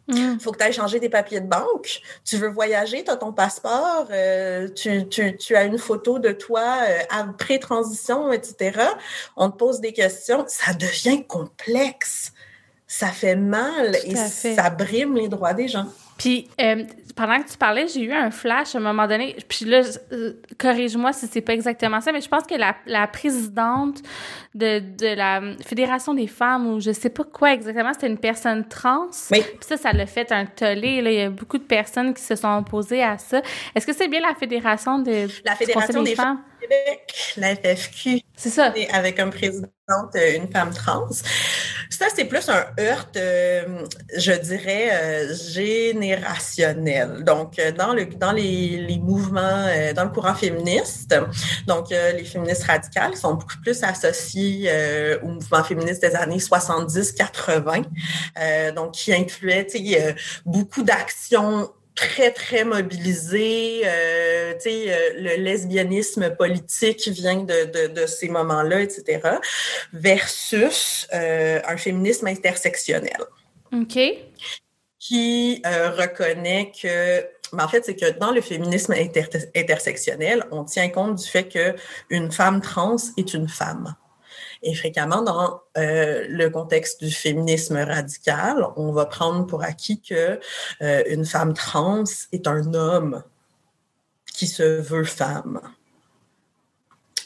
Il mm. faut que tu ailles changer tes papiers de banque. Tu veux voyager, tu as ton passeport, euh, tu, tu, tu, as une photo de toi euh, après transition, etc. On te pose des questions. Ça devient complexe. Ça fait mal et ça brime les droits des gens. Puis, euh, pendant que tu parlais, j'ai eu un flash à un moment donné. Puis là, euh, corrige-moi si c'est pas exactement ça, mais je pense que la, la présidente de, de, la Fédération des femmes, ou je sais pas quoi exactement, c'était une personne trans. Oui. Puis ça, ça l'a fait un tollé. Là. Il y a beaucoup de personnes qui se sont opposées à ça. Est-ce que c'est bien la Fédération de la Fédération des, femmes? Québec, la FFQ. C'est ça. Avec un présidente, euh, une femme trans. Ça, c'est plus un heurt, euh, je dirais, euh, générationnel. Donc, dans le dans les, les mouvements, dans le courant féministe, donc les féministes radicales sont beaucoup plus associées au mouvement féministe des années 70-80, donc qui incluait beaucoup d'actions très, très mobilisé. Euh, tu sais, euh, le lesbianisme politique vient de, de, de ces moments-là, etc., versus euh, un féminisme intersectionnel. OK. Qui euh, reconnaît que mais en fait, c'est que dans le féminisme intersectionnel, on tient compte du fait que une femme trans est une femme. Et fréquemment, dans euh, le contexte du féminisme radical, on va prendre pour acquis que euh, une femme trans est un homme qui se veut femme.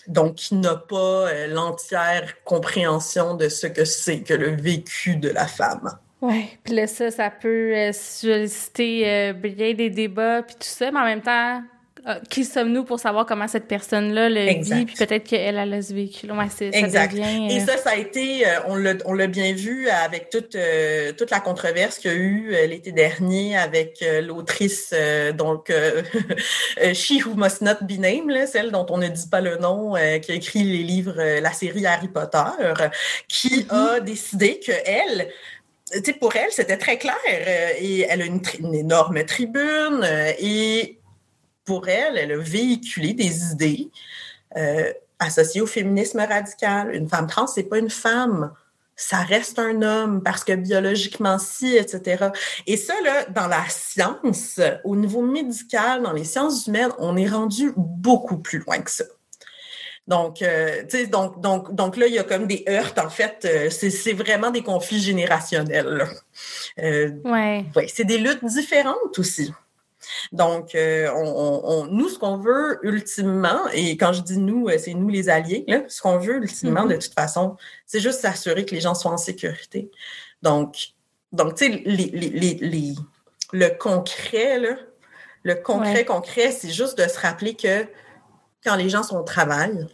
Donc, qui n'a pas euh, l'entière compréhension de ce que c'est que le vécu de la femme. Oui, puis là, ça, ça peut solliciter bien des débats, puis tout ça, mais en même temps, euh, qui sommes-nous pour savoir comment cette personne-là le vit, puis peut-être qu'elle a le véhicule. Ouais, ça devient, Et euh, ça, ça a été, euh, on l'a, bien vu avec toute toute la controverse qu'il y a eu l'été dernier avec l'autrice donc [laughs] She Who Must Not Be Named, celle dont on ne dit pas le nom, qui a écrit les livres, la série Harry Potter, qui mm-hmm. a décidé que elle pour elle, c'était très clair. et elle a une, une énorme tribune et pour elle, elle a véhiculé des idées euh, associées au féminisme radical. Une femme trans, c'est pas une femme. Ça reste un homme parce que biologiquement si, etc. Et ça, là, dans la science, au niveau médical, dans les sciences humaines, on est rendu beaucoup plus loin que ça. Donc, euh, tu sais, donc, donc, donc là, il y a comme des heurts, en fait. Euh, c'est vraiment des conflits générationnels. Euh, ouais. ouais c'est des luttes différentes aussi. Donc, euh, on, nous, ce qu'on veut ultimement, et quand je dis nous, euh, c'est nous les alliés, ce qu'on veut ultimement, de mm-hmm. toute façon, c'est juste s'assurer que les gens soient en sécurité. Donc, donc tu sais, les, les, les, le concret, là, le concret, concret, c'est juste de se rappeler que quand les gens sont au travail,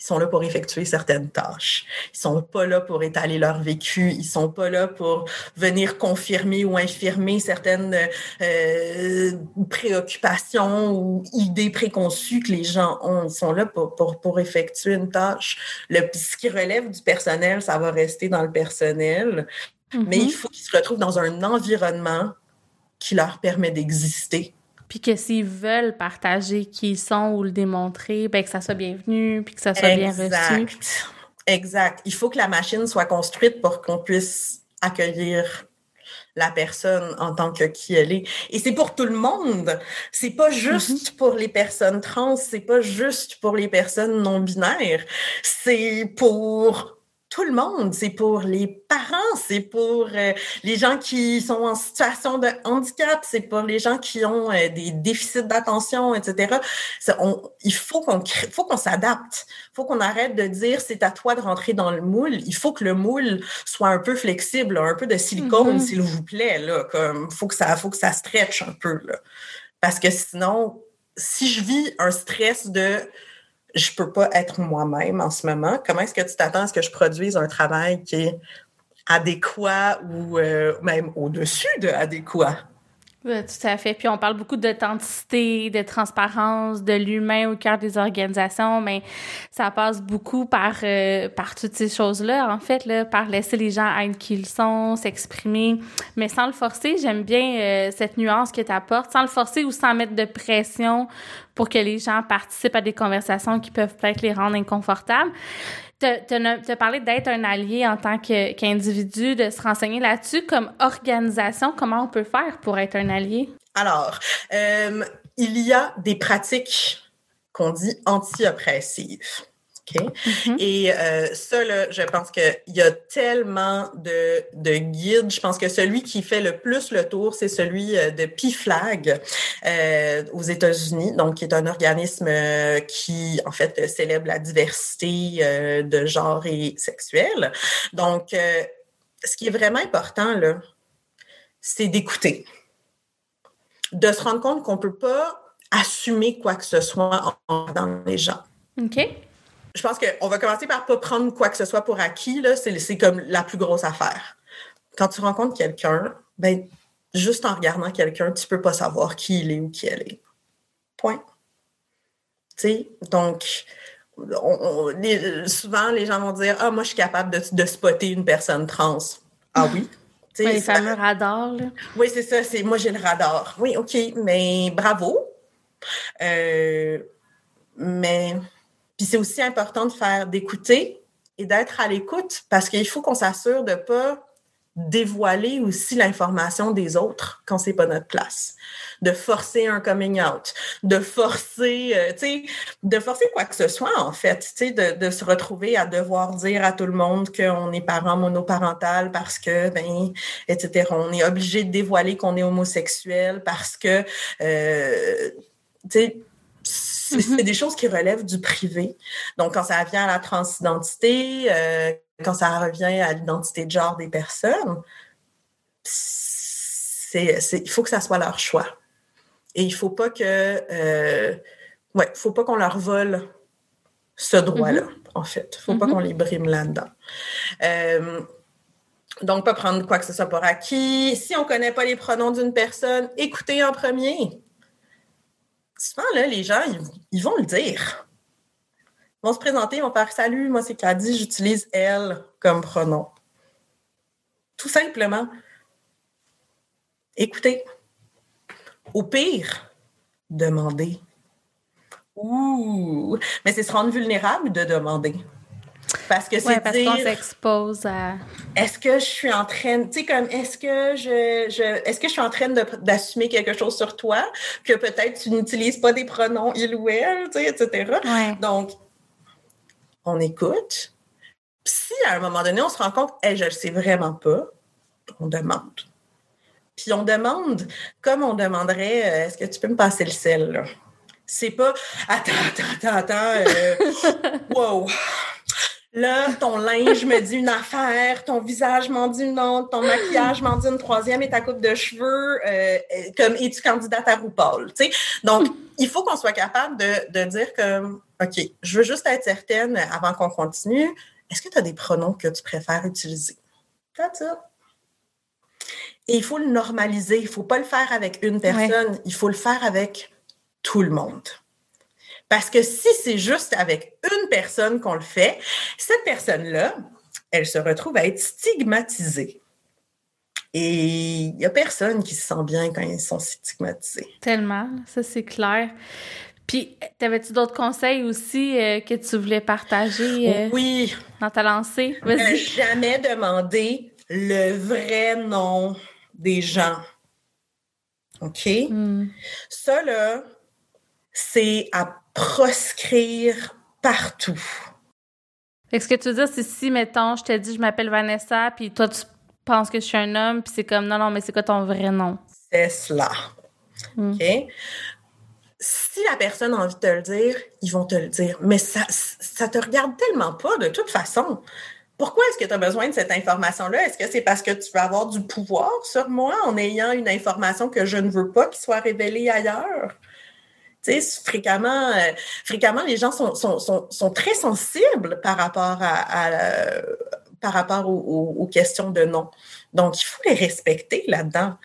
ils sont là pour effectuer certaines tâches. Ils sont pas là pour étaler leur vécu. Ils sont pas là pour venir confirmer ou infirmer certaines euh, préoccupations ou idées préconçues que les gens ont. Ils sont là pour, pour, pour effectuer une tâche. Le, ce qui relève du personnel, ça va rester dans le personnel. Mais il mm-hmm. faut qu'ils se retrouvent dans un environnement qui leur permet d'exister puis que s'ils veulent partager qui ils sont ou le démontrer, ben que ça soit bienvenu, puis que ça soit bien reçu. Exact. Il faut que la machine soit construite pour qu'on puisse accueillir la personne en tant que qui elle est. Et c'est pour tout le monde. C'est pas juste mm-hmm. pour les personnes trans, c'est pas juste pour les personnes non binaires. C'est pour tout le monde. C'est pour les parents, c'est pour euh, les gens qui sont en situation de handicap, c'est pour les gens qui ont euh, des déficits d'attention, etc. On, il faut qu'on faut qu'on s'adapte. Il faut qu'on arrête de dire c'est à toi de rentrer dans le moule. Il faut que le moule soit un peu flexible, un peu de silicone, mm-hmm. s'il vous plaît. Là, comme faut que ça faut que ça stretch un peu. Là. Parce que sinon, si je vis un stress de je peux pas être moi-même en ce moment. Comment est-ce que tu t'attends à ce que je produise un travail qui est adéquat ou euh, même au-dessus de adéquat? Oui, tout à fait. Puis on parle beaucoup d'authenticité, de transparence, de l'humain au cœur des organisations, mais ça passe beaucoup par euh, par toutes ces choses-là, en fait, là, par laisser les gens être qui ils sont, s'exprimer, mais sans le forcer. J'aime bien euh, cette nuance que tu apportes, sans le forcer ou sans mettre de pression pour que les gens participent à des conversations qui peuvent peut-être les rendre inconfortables. Tu as parlé d'être un allié en tant qu'individu, de se renseigner là-dessus. Comme organisation, comment on peut faire pour être un allié? Alors, euh, il y a des pratiques qu'on dit anti-oppressives. Mm-hmm. Et euh, ça, là, je pense qu'il y a tellement de, de guides. Je pense que celui qui fait le plus le tour, c'est celui euh, de PIFLAG euh, aux États-Unis, donc qui est un organisme euh, qui, en fait, célèbre la diversité de genre et sexuel. Donc, ce qui est vraiment important, là, c'est d'écouter. De se rendre compte qu'on peut pas assumer quoi que ce soit dans les gens. OK je pense qu'on va commencer par pas prendre quoi que ce soit pour acquis. C'est comme la plus grosse affaire. Quand tu rencontres quelqu'un, ben, juste en regardant quelqu'un, tu peux pas savoir qui il est ou qui elle est. Point. Tu sais, donc, souvent, les gens vont dire Ah, moi, je suis capable de, de spotter une personne trans. Ah oui? [laughs] Ouais, les fameux radars, là. Oui, c'est ça. C'est, moi, j'ai le radar. Oui, OK, mais bravo. Euh, mais puis c'est aussi important de faire d'écouter et d'être à l'écoute parce qu'il faut qu'on s'assure de pas dévoiler aussi l'information des autres quand c'est pas notre place, de forcer un coming out, de forcer, euh, tu sais, de forcer quoi que ce soit en fait, tu sais, de, de, se retrouver à devoir dire à tout le monde qu'on est parent monoparental parce que, ben, etc. On est obligé de dévoiler qu'on est homosexuel parce que, euh, tu sais Mm-hmm. C'est des choses qui relèvent du privé. Donc, quand ça vient à la transidentité, euh, quand ça revient à l'identité de genre des personnes, il faut que ça soit leur choix. Et il faut pas que, euh, ouais, faut pas qu'on leur vole ce droit-là, mm-hmm. en fait. Faut pas mm-hmm. qu'on les brime là-dedans. Euh, donc, pas prendre quoi que ce soit pour acquis. Si on connaît pas les pronoms d'une personne, écoutez en premier souvent, les gens, ils, vont le dire. Ils vont se présenter, ils vont faire Salut, moi c'est Caddy, j'utilise elle comme pronom. Tout simplement. Écoutez. Au pire, demandez. Ouh! Mais c'est se rendre vulnérable de demander. Parce que c'est parce qu'on s'expose à... Est-ce que je suis en train... Tu sais, comme, est-ce que je, je est-ce que je suis en train d'assumer quelque chose sur toi que peut-être tu n'utilises pas des pronoms il ou elle, tu sais, etc. Donc, on écoute. si, à un moment donné, on se rend compte, hey, je ne sais vraiment pas, on demande. Puis on demande, comme on demanderait, euh, est-ce que tu peux me passer le sel, là? C'est pas, attends, attends, attends, attends, euh, [laughs] wow Là, ton linge me dit une affaire, ton visage m'en dit une autre, ton maquillage m'en dit une troisième et ta coupe de cheveux, euh, euh, comme es-tu candidate à RuPaul? Donc, il faut qu'on soit capable de, de dire que, OK, je veux juste être certaine avant qu'on continue, est-ce que tu as des pronoms que tu préfères utiliser? That's ça. Et il faut le normaliser. Il ne faut pas le faire avec une personne, il faut le faire avec tout le monde. Parce que si c'est juste avec une personne qu'on le fait, cette personne-là, elle se retrouve à être stigmatisée. Et il n'y a personne qui se sent bien quand ils sont stigmatisés. Tellement, ça c'est clair. Puis, t'avais-tu d'autres conseils aussi euh, que tu voulais partager euh, oui. dans ta lancée? Vas-y. jamais demander le vrai nom des gens. OK? Hmm. Ça, là, c'est à proscrire partout. Est-ce que tu veux dire, c'est si, mettons, je te dis, je m'appelle Vanessa, puis toi, tu penses que je suis un homme, puis c'est comme, non, non, mais c'est quoi ton vrai nom? C'est cela. Hmm. OK? Si la personne a envie de te le dire, ils vont te le dire. Mais ça, ça te regarde tellement pas, de toute façon. Pourquoi est-ce que tu as besoin de cette information-là? Est-ce que c'est parce que tu veux avoir du pouvoir sur moi en ayant une information que je ne veux pas qu'il soit révélée ailleurs? Tu sais, fréquemment, euh, fréquemment, les gens sont, sont, sont, sont, très sensibles par rapport à, par rapport aux, questions de nom. Donc, il faut les respecter là-dedans.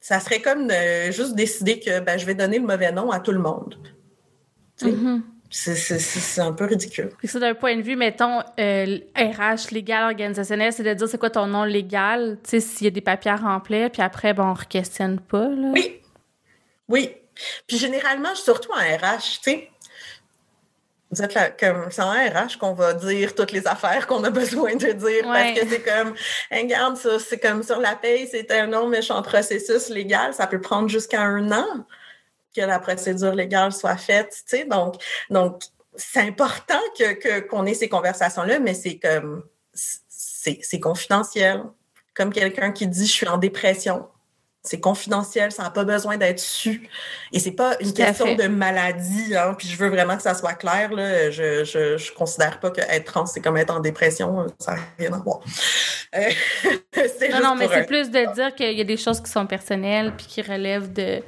Ça serait comme juste décider que ben, je vais donner le mauvais nom à tout le monde. Mhm. C'est un peu ridicule. Ça, d'un point de vue, mettons, euh, RH, légal, organisationnel, c'est de dire c'est quoi ton nom légal, tu sais, s'il y a des papiers à remplir, puis après, bon, on ne questionne pas. Là. Oui. Oui. Puis généralement, surtout en RH, tu sais, vous êtes là, comme, c'est en RH qu'on va dire toutes les affaires qu'on a besoin de dire parce que c'est comme, regarde, ça, c'est comme sur la paye, c'est un non méchant processus légal, ça peut prendre jusqu'à un an que la procédure légale soit faite, tu sais. Donc, donc c'est important que, qu'on ait ces conversations-là, mais c'est comme, c'est confidentiel. Comme quelqu'un qui dit, je suis en dépression. C'est confidentiel, ça n'a pas besoin d'être su. Et c'est pas une question de maladie, hein, puis je veux vraiment que ça soit clair. Là. Je, je, je considère pas que être trans, c'est comme être en dépression, ça n'a rien à voir. Euh, [laughs] non, non, mais c'est plus de dire qu'il y a des choses qui sont personnelles puis qui relèvent de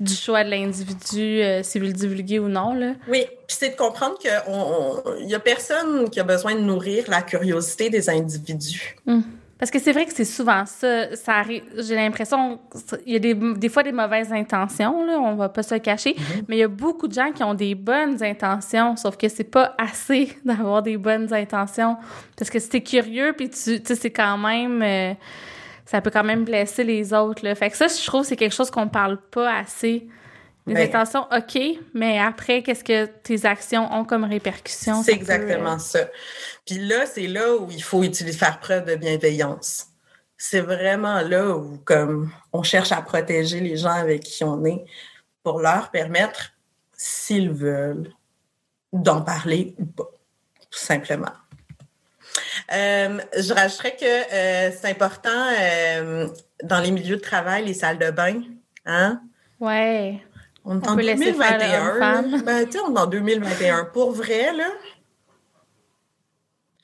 du choix de l'individu, euh, s'il veut le divulguer ou non. Là. Oui, puis c'est de comprendre qu'il n'y a personne qui a besoin de nourrir la curiosité des individus. Hum. Parce que c'est vrai que c'est souvent ça. ça J'ai l'impression qu'il y a des, des, fois des mauvaises intentions, là, on va pas se le cacher, mm-hmm. mais il y a beaucoup de gens qui ont des bonnes intentions, sauf que c'est pas assez [laughs] d'avoir des bonnes intentions. Parce que si t'es curieux, puis tu sais, c'est quand même... Euh, ça peut quand même blesser les autres. Là. Fait que ça, je trouve, c'est quelque chose qu'on parle pas assez. Les ben, intentions, OK, mais après, qu'est-ce que tes actions ont comme répercussion? C'est exactement euh, ça. Puis là, c'est là où il faut utiliser, faire preuve de bienveillance. C'est vraiment là où, comme, on cherche à protéger les gens avec qui on est pour leur permettre, s'ils veulent, d'en parler ou pas, tout simplement. Euh, je rajouterais que euh, c'est important dans les milieux de travail, les salles de bain. Hein? Ouais. On est en 2021. Ben, tu sais, on est en 2021. Pour vrai, là,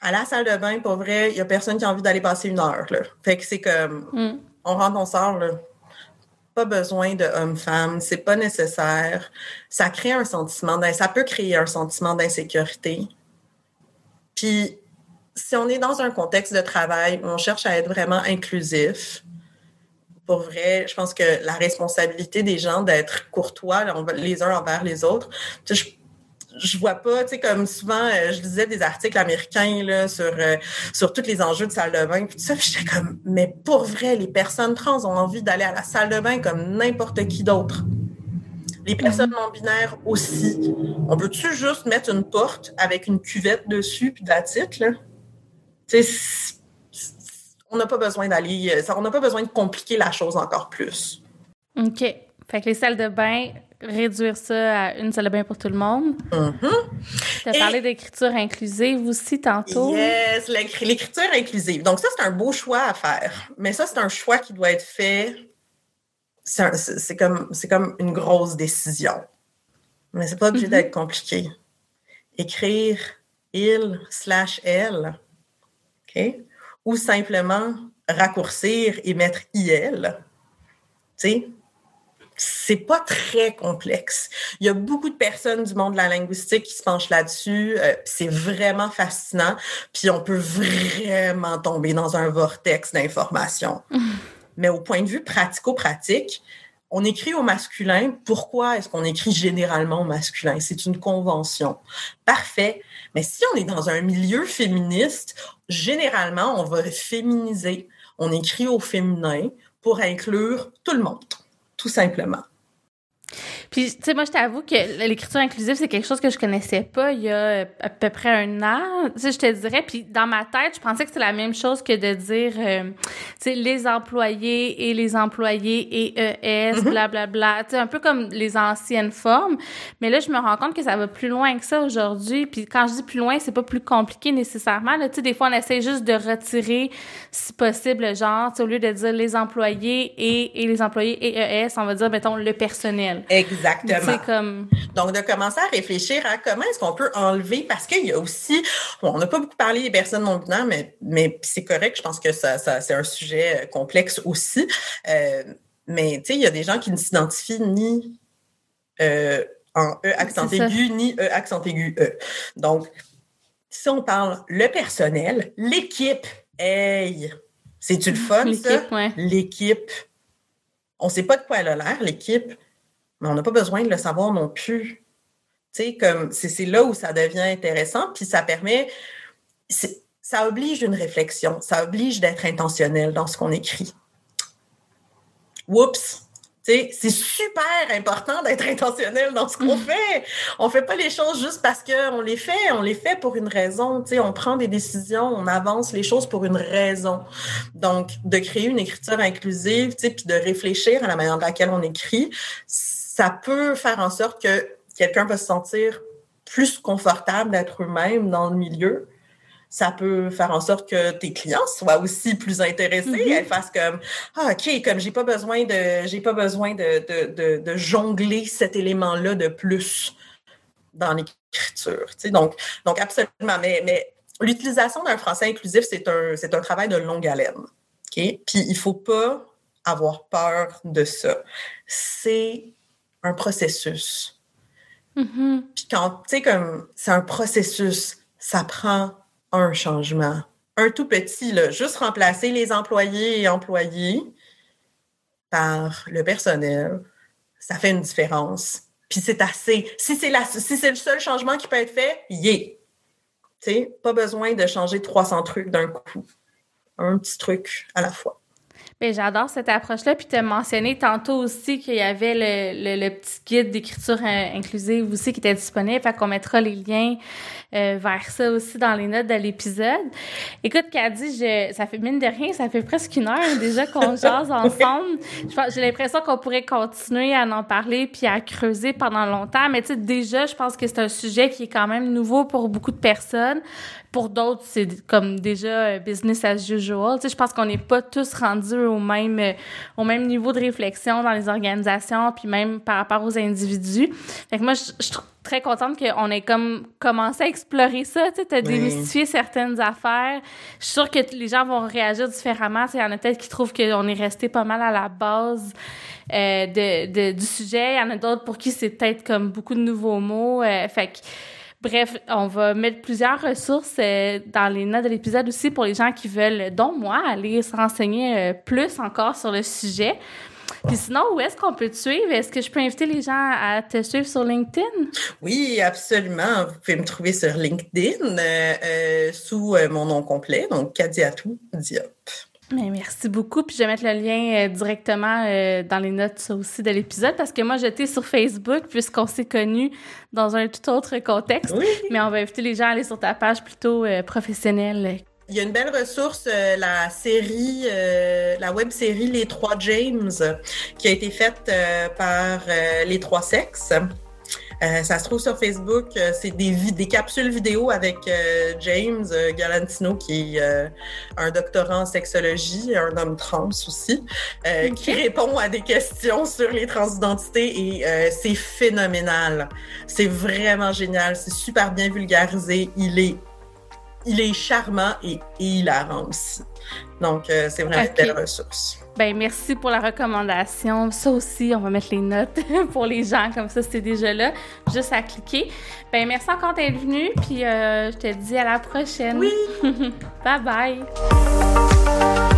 à la salle de bain, pour vrai, il n'y a personne qui a envie d'aller passer une heure. Là. Fait que c'est comme, mm. on rentre, on sort, là. Pas besoin de homme-femme, c'est pas nécessaire. Ça crée un sentiment, ça peut créer un sentiment d'insécurité. Puis, si on est dans un contexte de travail où on cherche à être vraiment inclusif, pour vrai, je pense que la responsabilité des gens d'être courtois les uns envers les autres, je, je vois pas, tu sais, comme souvent, euh, je lisais des articles américains là, sur, euh, sur tous les enjeux de salle de bain, puis tout ça, j'étais comme, mais pour vrai, les personnes trans ont envie d'aller à la salle de bain comme n'importe qui d'autre. Les personnes non binaires aussi. On peut-tu juste mettre une porte avec une cuvette dessus puis de la titre, là? On n'a pas besoin d'aller, euh, on n'a pas besoin de compliquer la chose encore plus. OK. Fait que les salles de bain, réduire ça à une salle de bain pour tout le monde. Mm-hmm. Tu as parlé d'écriture inclusive aussi tantôt. Yes, l'écriture inclusive. Donc ça, c'est un beau choix à faire. Mais ça, c'est un choix qui doit être fait. C'est comme, comme une grosse décision. Mais c'est pas obligé mm-hmm. d'être compliqué. Écrire il slash elle ou simplement raccourcir et mettre IL. Tu sais, c'est pas très complexe. Il y a beaucoup de personnes du monde de la linguistique qui se penchent là-dessus. Euh, c'est vraiment fascinant. Puis on peut vraiment tomber dans un vortex d'informations. [laughs] Mais au point de vue pratico-pratique, on écrit au masculin. Pourquoi est-ce qu'on écrit généralement au masculin? C'est une convention. Parfait. Mais si on est dans un milieu féministe, généralement, on va féminiser. On écrit au féminin pour inclure tout le monde, tout simplement. Puis, tu sais, moi, je t'avoue que l'écriture inclusive, c'est quelque chose que je connaissais pas il y a euh, à peu près un an. Tu sais, je te dirais, puis dans ma tête, je pensais que c'était la même chose que de dire, euh, tu sais, les employés et les employés et ES, blablabla. Mm-hmm. Bla, tu sais, un peu comme les anciennes formes. Mais là, je me rends compte que ça va plus loin que ça aujourd'hui. Puis quand je dis plus loin, c'est pas plus compliqué nécessairement. Tu sais, des fois, on essaie juste de retirer, si possible, le genre, tu sais, au lieu de dire les employés et, et les employés et ES, on va dire, mettons, le personnel. Exactement. Comme... Donc, de commencer à réfléchir à comment est-ce qu'on peut enlever, parce qu'il y a aussi, on n'a pas beaucoup parlé des personnes non binaires, mais, mais c'est correct, je pense que ça, ça c'est un sujet euh, complexe aussi. Euh, mais, tu sais, il y a des gens qui ne s'identifient ni euh, en E accent aigu, ni E accent aigu E. Donc, si on parle le personnel, l'équipe, hey, c'est-tu le fun, ça? L'équipe on ne sait pas de quoi elle a l'air, l'équipe, mais on n'a pas besoin de le savoir non plus. comme c'est là où ça devient intéressant, puis ça permet, ça oblige une réflexion, ça oblige d'être intentionnel dans ce qu'on écrit. Oups! C'est super important d'être intentionnel dans ce qu'on [laughs] fait. On fait pas les choses juste parce qu'on les fait. On les fait pour une raison. on prend des décisions, on avance les choses pour une raison. Donc, de créer une écriture inclusive, puis de réfléchir à la manière de laquelle on écrit, ça peut faire en sorte que quelqu'un va se sentir plus confortable d'être eux-mêmes dans le milieu. Ça peut faire en sorte que tes clients soient aussi plus intéressés, mm-hmm. elles fassent comme ah ok comme j'ai pas besoin de j'ai pas besoin de, de, de, jongler cet élément-là de plus dans l'écriture. Donc donc absolument mais mais l'utilisation d'un français inclusif c'est un c'est un travail de longue haleine. Ok? Puis il faut pas avoir peur de ça. C'est un processus. Mm-hmm. Puis quand, tu sais, comme c'est un processus, ça prend un changement. Un tout petit, là, juste remplacer les employés et employés par le personnel, ça fait une différence. Puis c'est assez. Si c'est la, si c'est le seul changement qui peut être fait, yeah. Tu sais, pas besoin de changer 300 trucs d'un coup. Un petit truc à la fois. Ben, j'adore cette approche-là. Puis tu as mentionné tantôt aussi qu'il y avait le, le, petit guide d'écriture inclusive aussi qui était disponible. Fait qu'on mettra les liens euh, vers ça aussi dans les notes de l'épisode. Écoute, Caddy, je, ça fait mine de rien, ça fait presque une heure déjà qu'on [laughs] jase ensemble. J'ai l'impression qu'on pourrait continuer à en parler puis à creuser pendant longtemps. Mais tu sais, déjà, je pense que c'est un sujet qui est quand même nouveau pour beaucoup de personnes. Pour d'autres, c'est comme déjà euh, business as usual. Tu sais, je pense qu'on n'est pas tous rendus au même, euh, au même niveau de réflexion dans les organisations, puis même par rapport aux individus. Fait que moi, je, suis très contente qu'on ait comme commencé à explorer ça, tu sais, as démystifié certaines affaires. Je suis sûre que les gens vont réagir différemment. Il y en a peut-être qui trouvent qu'on est resté pas mal à la base euh, de, de, du sujet. Il y en a d'autres pour qui c'est peut-être comme beaucoup de nouveaux mots. fait que Bref, on va mettre plusieurs ressources euh, dans les notes de l'épisode aussi pour les gens qui veulent, dont moi, aller se renseigner euh, plus encore sur le sujet. Puis sinon, où est-ce qu'on peut te suivre? Est-ce que je peux inviter les gens à te suivre sur LinkedIn? Oui, absolument. Vous pouvez me trouver sur LinkedIn euh, sous mon nom complet, donc Kadiatou Diop. Mais merci beaucoup. Puis je vais mettre le lien euh, directement euh, dans les notes aussi de l'épisode parce que moi, j'étais sur Facebook puisqu'on s'est connus dans un tout autre contexte. Mais on va inviter les gens à aller sur ta page plutôt euh, professionnelle. Il y a une belle ressource, la série, la web série Les Trois James, qui a été faite par les Trois Sexes. Euh, ça se trouve sur Facebook. Euh, c'est des, des capsules vidéo avec euh, James Galantino, qui est un doctorant en sexologie, un homme trans aussi, qui répond à des questions sur les transidentités et c'est phénoménal. C'est vraiment génial. C'est super bien vulgarisé. Il est il est charmant et, hilarant aussi. Donc, c'est vraiment une belle ressource. Ben merci pour la recommandation. Ça aussi, on va mettre les notes [laughs] pour les gens, comme ça c'est déjà là, juste à cliquer. Ben merci encore d'être venu, puis euh, je te dis à la prochaine. Oui. [laughs] bye bye.